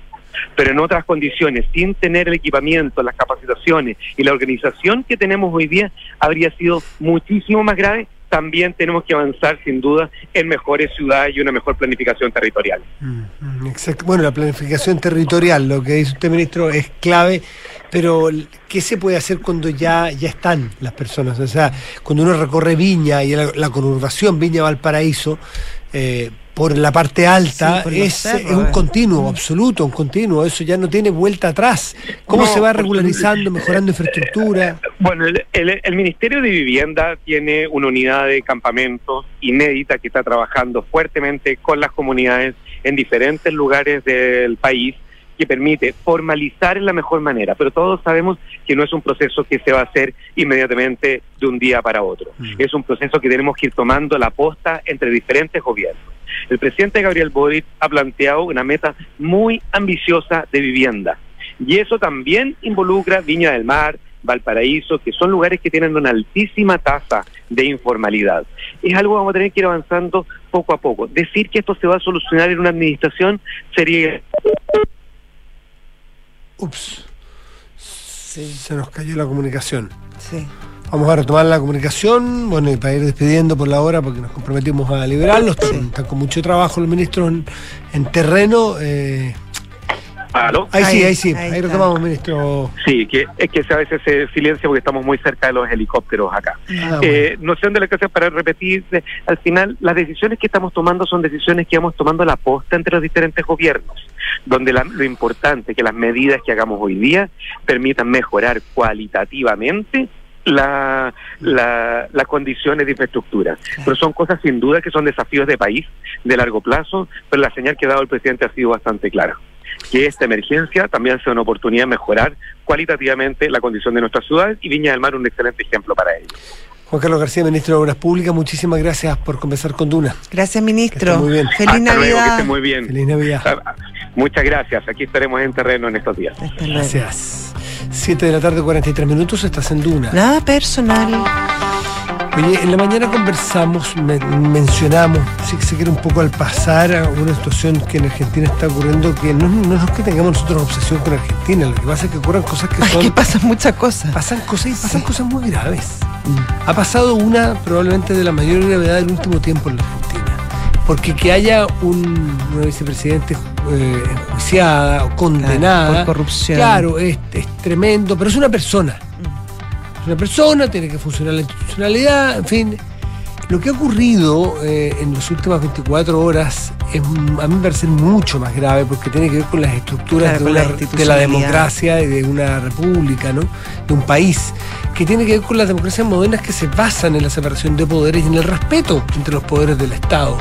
pero en otras condiciones, sin tener el equipamiento, las capacitaciones y la organización que tenemos hoy día, habría sido muchísimo más grave. También tenemos que avanzar, sin duda, en mejores ciudades y una mejor planificación territorial. Mm, mm. Bueno, la planificación territorial, lo que dice usted, ministro, es clave, pero ¿qué se puede hacer cuando ya, ya están las personas? O sea, cuando uno recorre Viña y la, la conurbación Viña-Valparaíso, eh, por la parte alta, Sí, es, cerros, es un eh. continuo, absoluto, un continuo, eso ya no tiene vuelta atrás. ¿Cómo No, se va regularizando, mejorando infraestructura? Bueno, el, el- el Ministerio de Vivienda tiene una unidad de campamentos inédita que está trabajando fuertemente con las comunidades en diferentes lugares del país que permite formalizar en la mejor manera, pero todos sabemos que no es un proceso que se va a hacer inmediatamente de un día para otro. Es un proceso que tenemos que ir tomando la posta entre diferentes gobiernos. El presidente Gabriel Boric ha planteado una meta muy ambiciosa de vivienda y eso también involucra Viña del Mar, Valparaíso, que son lugares que tienen una altísima tasa de informalidad. Es algo que vamos a tener que ir avanzando poco a poco. Decir que esto se va a solucionar en una administración sería Ups, se nos cayó la comunicación. Sí. Vamos a retomar la comunicación, bueno, y para ir despidiendo por la hora, porque nos comprometimos a liberarlos. Están, están con mucho trabajo los ministros en, en terreno. eh, ¿Aló? ahí, sí, Ahí, sí, ahí retomamos, ministro. Sí, que es que a veces se silencia porque estamos muy cerca de los helicópteros acá. Ah, Eh, no sé dónde la casa para repetir. eh, Al final, las decisiones que estamos tomando son decisiones que vamos tomando a la posta entre los diferentes gobiernos, donde la- lo importante es que las medidas que hagamos hoy día permitan mejorar cualitativamente la, la- las condiciones de infraestructura. Pero son cosas sin duda que son desafíos de país de largo plazo, pero la señal que ha dado el presidente ha sido bastante clara. Que esta emergencia también sea una oportunidad de mejorar cualitativamente la condición de nuestras ciudades y Viña del Mar un excelente ejemplo para ello. Juan Carlos García, ministro de Obras Públicas, muchísimas gracias por conversar con Duna. Gracias, ministro. muy bien. Feliz Hasta luego, que Navidad. esté muy bien. Feliz Navidad. Ah, Muchas gracias. Aquí estaremos en terreno en estos días. Hasta luego. Gracias. 7 de la tarde, 43 minutos, estás en Duna. Nada personal. Oye, en la mañana conversamos, me- mencionamos, sí que se quiere un poco al pasar una situación que en Argentina está ocurriendo, que no, no es que tengamos nosotros obsesión con Argentina, lo que pasa es que ocurren cosas que son... Aquí pasan muchas cosas. Pasan cosas y pasan Sí. cosas muy graves. Ha pasado una probablemente de la mayor gravedad del último tiempo en la Argentina. Porque que haya un, una vicepresidente eh, enjuiciada o condenada. Claro, por corrupción. Claro, es, es tremendo, pero es una persona. Es una persona, tiene que funcionar la institucionalidad, en fin. Lo que ha ocurrido eh, en las últimas 24 horas es, a mí me parece mucho más grave porque tiene que ver con las estructuras Claro, de, una- la de la democracia y de una república, ¿no? De un país, que tiene que ver con las democracias modernas que se basan en la separación de poderes y en el respeto entre los poderes del Estado.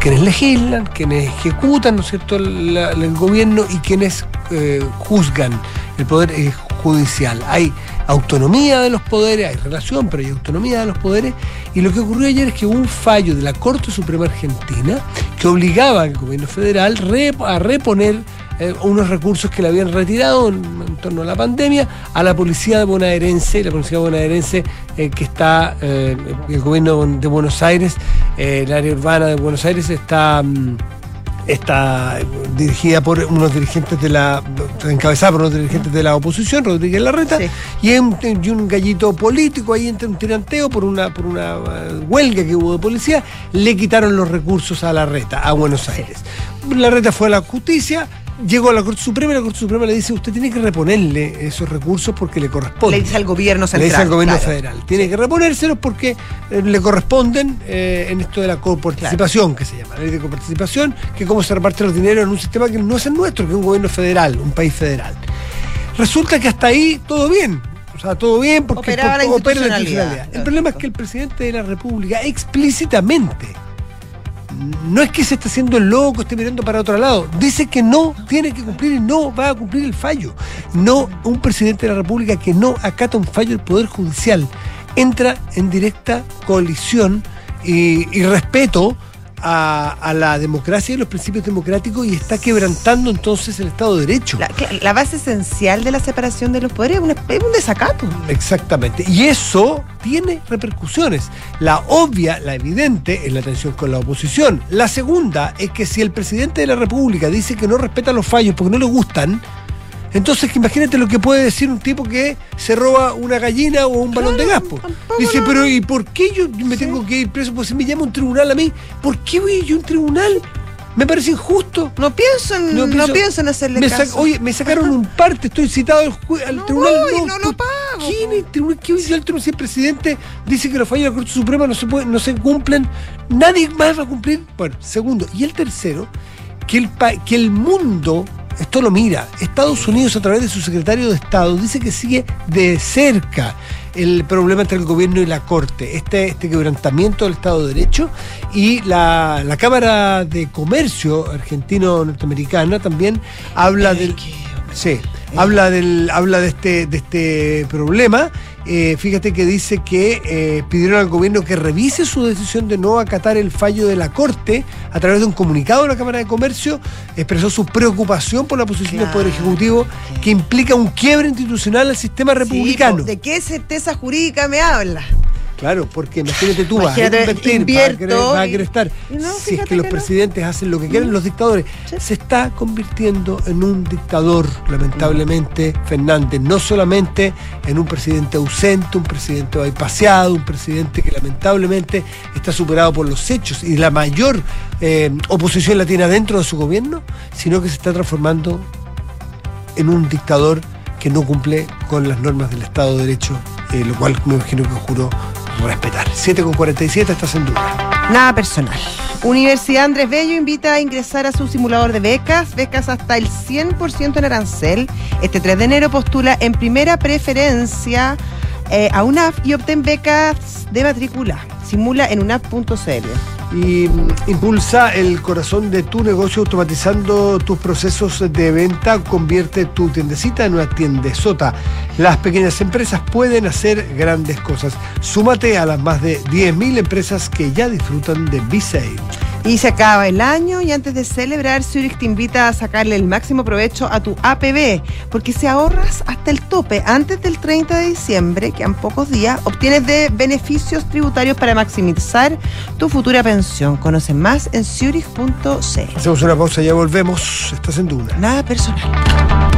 Quienes legislan, quienes ejecutan, ¿no es cierto?, la- el gobierno y quienes eh, juzgan el poder eh, judicial. Hay autonomía de los poderes, hay relación, pero hay autonomía de los poderes. Y lo que ocurrió ayer es que hubo un fallo de la Corte Suprema Argentina que obligaba al gobierno federal a reponer eh, unos recursos que le habían retirado en, torno a la pandemia a la policía bonaerense, la policía bonaerense eh, que está, eh, el gobierno de Buenos Aires, el área urbana de Buenos Aires está... mm, está dirigida por unos dirigentes de la. encabezada por unos dirigentes de la oposición, Rodríguez Larreta, Sí. y un gallito político ahí entre un tiranteo por una, por una eh, huelga que hubo de policía, le quitaron los recursos a Larreta, a Buenos Aires. Larreta fue a la justicia. Llegó a la Corte Suprema y la Corte Suprema le dice, usted tiene que reponerle esos recursos porque le corresponde. Le dice al gobierno Le central. dice al gobierno claro. federal. Tiene que reponérselos porque eh, le corresponden eh, en esto de la coparticipación, que se llama, la ley de coparticipación, que cómo se reparte los dineros en un sistema que no es el nuestro, que es un gobierno federal, un país federal. Resulta que hasta ahí todo bien. O sea, todo bien porque Operaba la opera institucionalidad. El problema es que el presidente de la República explícitamente no es que se esté haciendo el loco, esté mirando para otro lado. Dice que no tiene que cumplir y no va a cumplir el fallo. No, un presidente de la República que no acata un fallo del Poder Judicial entra en directa colisión y, y respeto a, a la democracia y los principios democráticos y está quebrantando entonces el Estado de Derecho. La, base esencial de la separación de los poderes es, una- es un desacato. Exactamente. Y eso tiene repercusiones. La obvia, la evidente, es la tensión con la oposición. La segunda es que si el presidente de la República dice que no respeta los fallos porque no le gustan, entonces imagínate lo que puede decir un tipo que se roba una gallina o un balón de gas. Dice, no- pero ¿y por qué yo me tengo que ir preso? Pues si me llama un tribunal a mí, ¿por qué voy yo a un tribunal? Me parece injusto. No pienso en, no pienso- pienso en hacerle me caso. oye, me sacaron un parte, estoy citado al, al No tribunal. voy, no lo pago, ¿Quién es el tribunal? ¿Qué dice el tribunal? Si el presidente dice que los fallos de la Corte Suprema no se, puede- no se cumplen, nadie más va a cumplir. Bueno, segundo. Y el tercero, que el, que el mundo, esto lo mira, Estados Unidos a través de su secretario de Estado dice que sigue de cerca el problema entre el gobierno y la Corte, este, este quebrantamiento del Estado de Derecho y la, la Cámara de Comercio argentino-norteamericana también habla del... Sí, habla del, habla de este, de este problema. Eh, fíjate que dice que eh, pidieron al gobierno que revise su decisión de no acatar el fallo de la Corte a través de un comunicado de la Cámara de Comercio. Expresó su preocupación por la posición del Poder Ejecutivo que implica un quiebre institucional al sistema republicano. ¿De qué certeza jurídica me habla? Claro, porque imagínate tú, vas a Imagínate, invertir, vas a querer, vas a estar. no, si es que los no. presidentes hacen lo que quieren, los dictadores. Sí. Se está convirtiendo en un dictador, lamentablemente, Fernández. No solamente en un presidente ausente, un presidente bypaseado, un presidente que lamentablemente está superado por los hechos y la mayor eh, oposición la tiene adentro de su gobierno, sino que se está transformando en un dictador que no cumple con las normas del Estado de Derecho, eh, lo cual me imagino que juró respetar. 7 con 47, estás en duda. Nada personal. Universidad Andrés Bello invita a ingresar a su simulador de becas, becas hasta el 100% en arancel. Este 3 de enero postula en primera preferencia eh, a UNAF y obtén becas de matrícula. Simula en unaf.cl. Y mm, impulsa el corazón de tu negocio automatizando tus procesos de venta. Convierte tu tiendecita en una tiendesota. Las pequeñas empresas pueden hacer grandes cosas. Súmate a las más de 10.000 empresas que ya disfrutan de B-Sale. Y se acaba el año y antes de celebrar, Zurich te invita a sacarle el máximo provecho a tu APB, porque si ahorras hasta el tope antes del 30 de diciembre, que han pocos días, obtienes de beneficios tributarios para maximizar tu futura pensión. Conoce más en zurich.cl. Hacemos una pausa, ya volvemos. Estás en Duna. Nada personal.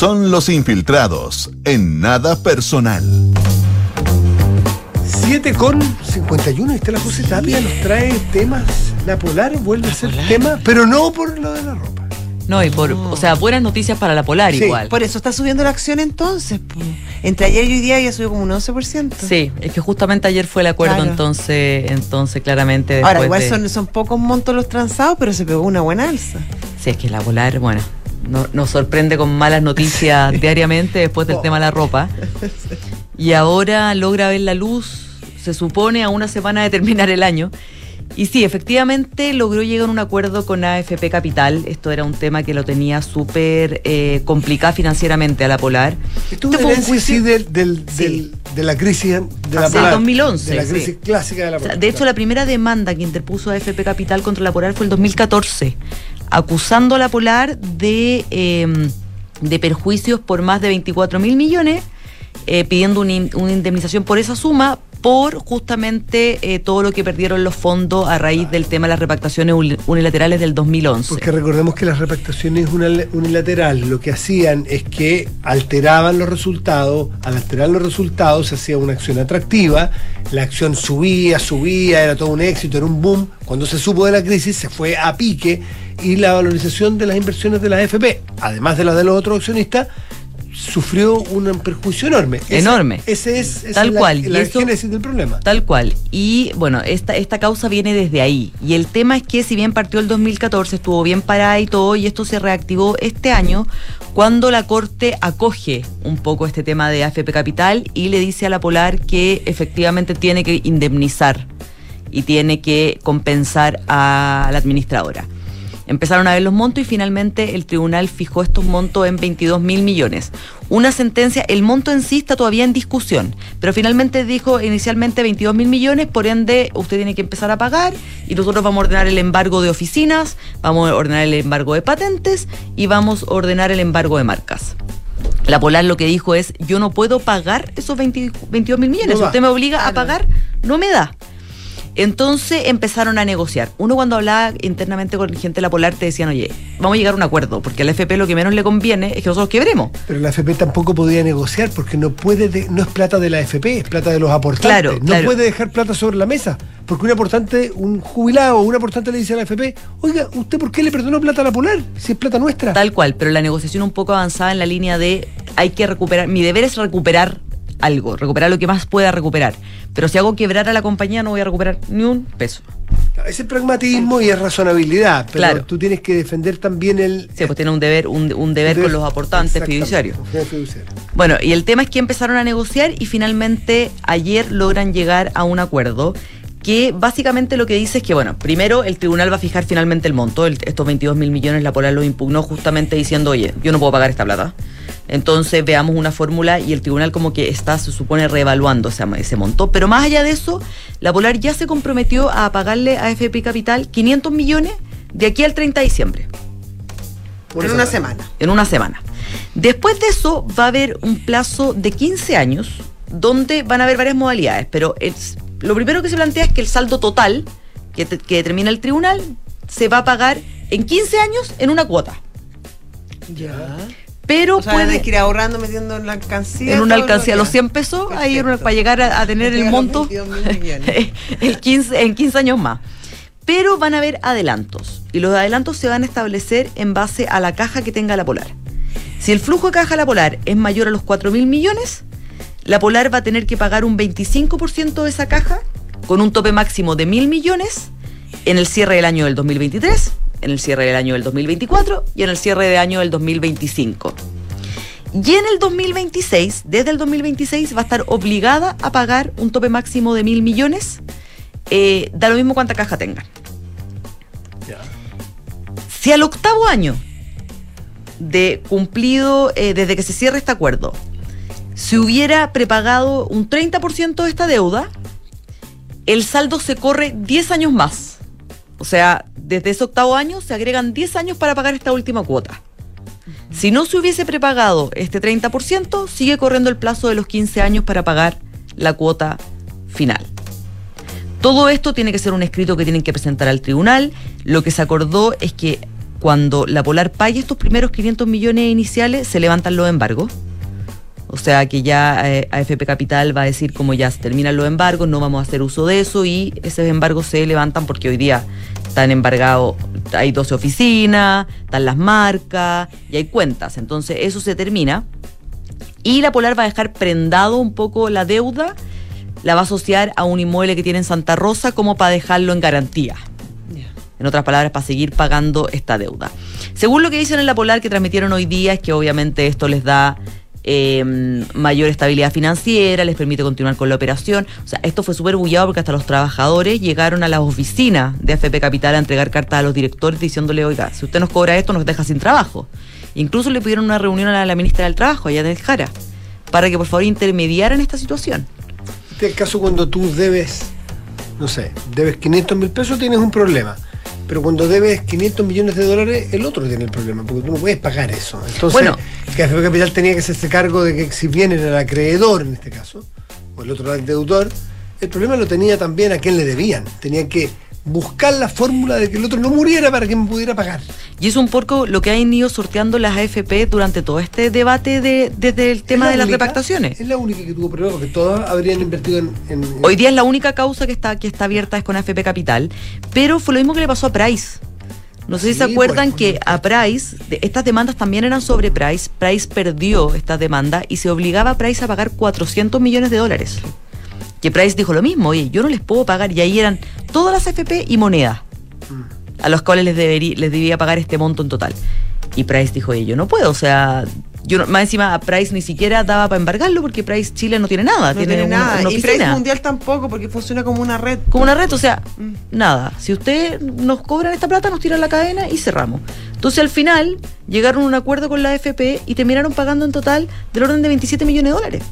Son los infiltrados en nada personal. 7 con 51, está la José Tapia, nos trae temas. La Polar vuelve a ser tema, pero no por lo de la ropa. No, y por, o sea, buenas noticias para la Polar Sí, igual. Por eso está subiendo la acción entonces. po. Entre ayer y hoy día ya subió como un 11%. Sí, es que justamente ayer fue el acuerdo, Claro. entonces, entonces claramente Ahora, después igual de- son, son pocos montos los transados, pero se pegó una buena alza. Sí, es que la Polar, bueno, no- nos sorprende con malas noticias diariamente después del tema de la ropa. Y ahora logra ver la luz, se supone, a una semana de terminar el año. Y sí, efectivamente logró llegar a un acuerdo con AFP Capital. Esto era un tema que lo tenía súper eh, complicado financieramente a la Polar. Esto Este es fue un herencia, sí, juicio- del- del- del- de la crisis de la Ah, sí, Polar, 2011, De la crisis clásica de la O sea, Polar. de hecho, la primera demanda que interpuso AFP Capital contra la Polar fue el 2014, acusando a la Polar de, eh, de perjuicios por más de 24 mil millones, eh, pidiendo una, in- una indemnización por esa suma por justamente eh, todo lo que perdieron los fondos a raíz del tema de las repactaciones uni- unilaterales del 2011. Porque recordemos que las repactaciones unil- unilaterales lo que hacían es que alteraban los resultados, al alterar los resultados se hacía una acción atractiva, la acción subía, subía, era todo un éxito, era un boom. Cuando se supo de la crisis se fue a pique y la valorización de las inversiones de la AFP, además de las de los otros accionistas, sufrió un perjuicio enorme. Enorme. Ese es, esa Tal es la, cual. La eso- génesis del problema. Tal cual. Y bueno, esta, esta causa viene desde ahí. Y el tema es que si bien partió el 2014, estuvo bien parada y todo, y esto se reactivó este año, cuando la Corte acoge un poco este tema de AFP Capital y le dice a la Polar que efectivamente tiene que indemnizar y tiene que compensar a la administradora. Empezaron a ver los montos y finalmente el tribunal fijó estos montos en 22 mil millones. Una sentencia, el monto en sí está todavía en discusión, pero finalmente dijo inicialmente 22 mil millones, por ende usted tiene que empezar a pagar y nosotros vamos a ordenar el embargo de oficinas, vamos a ordenar el embargo de patentes y vamos a ordenar el embargo de marcas. La Polar lo que dijo es, yo no puedo pagar esos 20 22 mil millones, No usted me obliga a pagar, no me da. Entonces empezaron a negociar. Uno cuando hablaba internamente con gente de la Polar te decían, oye, vamos a llegar a un acuerdo, porque al FP lo que menos le conviene es que nosotros quebremos. Pero la AFP tampoco podía negociar porque no puede de- no es plata de la AFP, es plata de los aportantes. Claro, no claro. puede dejar plata sobre la mesa. Porque un aportante, un jubilado o un aportante le dice a la AFP, oiga, ¿usted por qué le perdonó plata a la Polar? Si es plata nuestra. Tal cual, pero la negociación un poco avanzada en la línea de hay que recuperar, mi deber es recuperar algo, recuperar lo que más pueda recuperar. Pero si hago quebrar a la compañía no voy a recuperar ni un peso. Ese es pragmatismo y es razonabilidad. Pero Claro. tú tienes que defender también el. Sí, pues tiene un deber, un, un deber con los aportantes fiduciarios. el. Bueno, y el tema es que empezaron a negociar y finalmente ayer logran llegar a un acuerdo que básicamente lo que dice es que, bueno, primero el tribunal va a fijar finalmente el monto, el- estos 22 mil millones, la Polar lo impugnó justamente diciendo, oye, yo no puedo pagar esta plata. Entonces veamos una fórmula y el tribunal como que está, se supone, reevaluando ese, ese monto. Pero más allá de eso, la Polar ya se comprometió a pagarle a FP Capital 500 millones de aquí al 30 de diciembre. en una semana. En una semana. Después de eso va a haber un plazo de 15 años donde van a haber varias modalidades, pero es, lo primero que se plantea es que el saldo total que, te- que determina el tribunal se va a pagar en 15 años en una cuota. Ya. Pero O sea, puede que ir ahorrando, metiendo en la alcancía. en una alcancía los 100 pesos ahí para llegar a, a tener el a monto 22.000 millones. el 15, en 15 años más. Pero van a haber adelantos y los adelantos se van a establecer en base a la caja que tenga la Polar. Si el flujo de caja de la Polar es mayor a los 4 mil millones, la Polar va a tener que pagar un 25% de esa caja con un tope máximo de mil millones en el cierre del año del 2023, en el cierre del año del 2024 y en el cierre del año del 2025. Y en el 2026, desde el 2026, va a estar obligada a pagar un tope máximo de mil millones, eh, da lo mismo cuánta caja tengan. Si al octavo año de cumplido, eh, desde que se cierre este acuerdo, se hubiera prepagado un 30% de esta deuda, el saldo se corre 10 años más. O sea, desde ese octavo año se agregan 10 años para pagar esta última cuota. Si no se hubiese prepagado este 30%, sigue corriendo el plazo de los 15 años para pagar la cuota final. Todo esto tiene que ser un escrito que tienen que presentar al tribunal. Lo que se acordó es que cuando la Polar pague estos primeros 500 millones iniciales, se levantan los embargos. O sea que ya eh, AFP Capital va a decir como ya se terminan los embargos, no vamos a hacer uso de eso y esos embargos se levantan porque hoy día están embargados, hay 12 oficinas, están las marcas y hay cuentas. Entonces eso se termina y la Polar va a dejar prendado un poco la deuda, la va a asociar a un inmueble que tiene en Santa Rosa como para dejarlo en garantía. En otras palabras, para seguir pagando esta deuda. Según lo que dicen en la Polar que transmitieron hoy día, es que obviamente esto les da eh, mayor estabilidad financiera, les permite continuar con la operación. O sea, esto fue súper bullado porque hasta los trabajadores llegaron a las oficinas de AFP Capital a entregar cartas a los directores diciéndole, oiga, si usted nos cobra esto, nos deja sin trabajo. Incluso le pidieron una reunión a la, a la ministra del Trabajo, allá de Jara, para que por favor intermediaran esta situación. Este es el caso cuando tú debes, no sé, debes 500 mil pesos, tienes un problema. Pero cuando debes 500 millones de dólares, el otro tiene el problema, porque tú no puedes pagar eso. Entonces, Bueno. que AFP Capital tenía que hacerse cargo de que si bien era el acreedor en este caso, o el otro era el deudor, el problema lo tenía también a quien le debían. Tenían que buscar la fórmula de que el otro no muriera para que me pudiera pagar. Y es un poco lo que han ido sorteando las AFP durante todo este debate de, desde el tema la de las repactaciones. Es la única que tuvo problemas, porque todas habrían invertido en. en- en- Hoy día es la única causa que está, que está abierta es con AFP Capital, pero fue lo mismo que le pasó a Price. No sé si se Sí, acuerdan pues, que a Price, estas demandas también eran sobre Price, Price perdió esta demanda y se obligaba a Price a pagar 400 millones de dólares. Que Price dijo lo mismo, oye, yo no les puedo pagar, y ahí eran todas las AFP y monedas, a los cuales les, deberí- les debía pagar este monto en total. Y Price dijo, yo no puedo, o sea, yo no- más encima a Price ni siquiera daba para embargarlo porque Price Chile no tiene nada, No tiene, nada. una y. Price Mundial tampoco, porque funciona como una red. Como una red, o sea, nada. Si usted nos cobran esta plata, nos tiran la cadena y cerramos. Entonces al final llegaron a un acuerdo con la AFP y terminaron pagando en total del orden de 27 millones de dólares.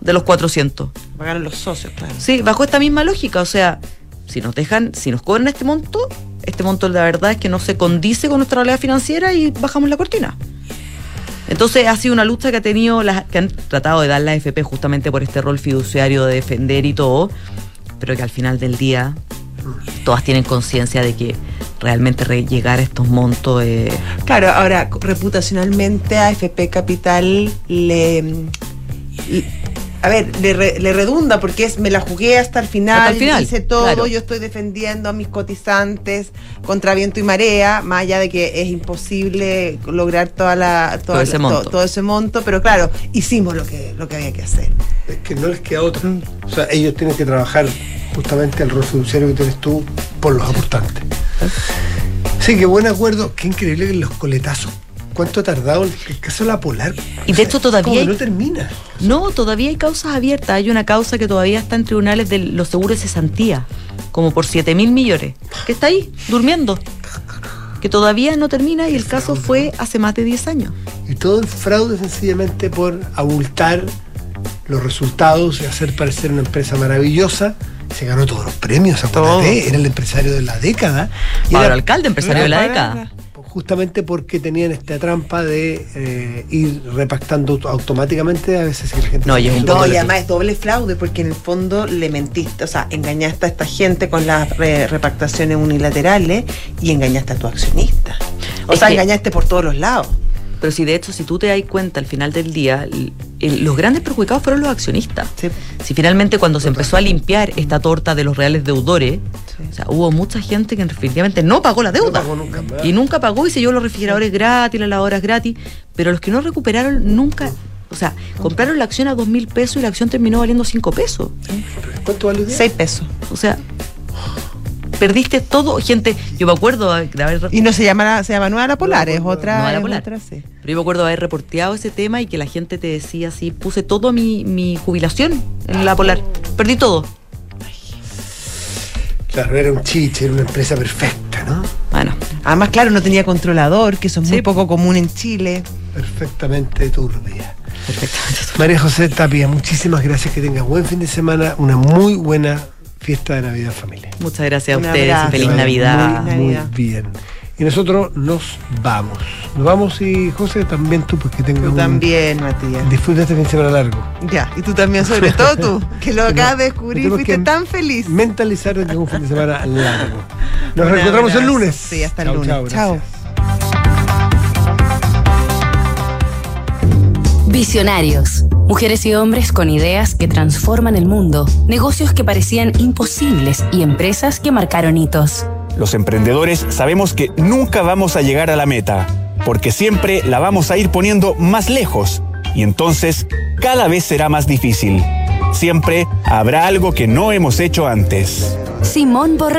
De los 400. Pagaron los socios, claro. Sí, bajo esta misma lógica. O sea, si nos dejan, si nos cobran este monto, este monto la verdad es que no se condice con nuestra realidad financiera y bajamos la cortina. Entonces ha sido una lucha que ha tenido las, que han tratado de dar la AFP justamente por este rol fiduciario de defender y todo, pero que al final del día todas tienen conciencia de que realmente re- llegar a estos montos eh, Claro, ahora reputacionalmente a FP Capital le- a ver, le, re- le redunda porque es me la jugué hasta el final, Hasta el final, hice todo, claro. yo estoy defendiendo a mis cotizantes contra viento y marea, más allá de que es imposible lograr toda la toda Todo ese la- monto. todo ese monto, pero claro, hicimos lo que lo que había que hacer. Es que no les queda otra. O sea, ellos tienen que trabajar justamente el rol fiduciario que tienes tú por los aportantes. Sí, qué buen acuerdo. Qué increíble que los coletazos. ¿Cuánto ha tardado el, el caso de la Polar? Y de hecho todavía Como que hay- no termina. No, todavía hay causas abiertas. Hay una causa que todavía está en tribunales de los seguros de cesantía, como por 7 mil millones, que está ahí, durmiendo. Que todavía no termina y el caso fue hace más de 10 años. Y todo el fraude sencillamente por abultar los resultados y hacer parecer una empresa maravillosa. Se ganó todos los premios, acuérdate, era el empresario de la década. Y Pablo era- Alcalde, empresario de la década. Justamente porque tenían esta trampa de eh, ir repactando automáticamente a veces si la gente No, y es No, y además es doble fraude porque en el fondo le mentiste, o sea, engañaste a esta gente con las re- repactaciones unilaterales y engañaste a tu accionista. O Es sea, que- engañaste por todos los lados. Pero si de hecho, si tú te das cuenta al final del día, los grandes perjudicados fueron los accionistas. Si finalmente cuando se empezó a limpiar esta torta de los reales deudores, o sea, hubo mucha gente que definitivamente no pagó la deuda. y nunca pagó y se llevó los refrigeradores gratis, las lavadoras gratis. Pero los que no recuperaron nunca, o sea, compraron la acción a dos mil pesos y la acción terminó valiendo cinco pesos. ¿Cuánto vale? Seis pesos. O sea, perdiste todo, gente. Yo me acuerdo de haber. Y no se llama, la- se llama Nueva La Polar, es otra. Nueva La Polar. otra, sí. Pero yo me acuerdo de haber reporteado ese tema y que la gente te decía así, puse todo mi, mi jubilación en la polar. Perdí todo. Claro, era un chiche, era una empresa perfecta, ¿no? Bueno. Además, claro, no tenía controlador, que eso es muy poco común en Chile. Perfectamente turbia. María José Tapia, muchísimas gracias. Que tengas buen fin de semana, una muy buena fiesta de Navidad familia. Muchas gracias Un a ustedes. abrazo. Feliz Navidad. Muy, muy bien. Y nosotros nos vamos. Nos vamos y José, también tú, pues que tengas Tú un- también, Matías. Disfruta este fin de semana largo. Ya, y tú también, sobre todo tú, que lo acabas de descubrir, fuiste que tan feliz. Mentalizar de que es un fin de semana largo. Nos reencontramos el lunes. Sí, hasta el lunes. chao, Visionarios. Mujeres y hombres con ideas que transforman el mundo, negocios que parecían imposibles y empresas que marcaron hitos. Los emprendedores sabemos que nunca vamos a llegar a la meta, porque siempre la vamos a ir poniendo más lejos, y entonces cada vez será más difícil. Siempre habrá algo que no hemos hecho antes. Simón Borrell.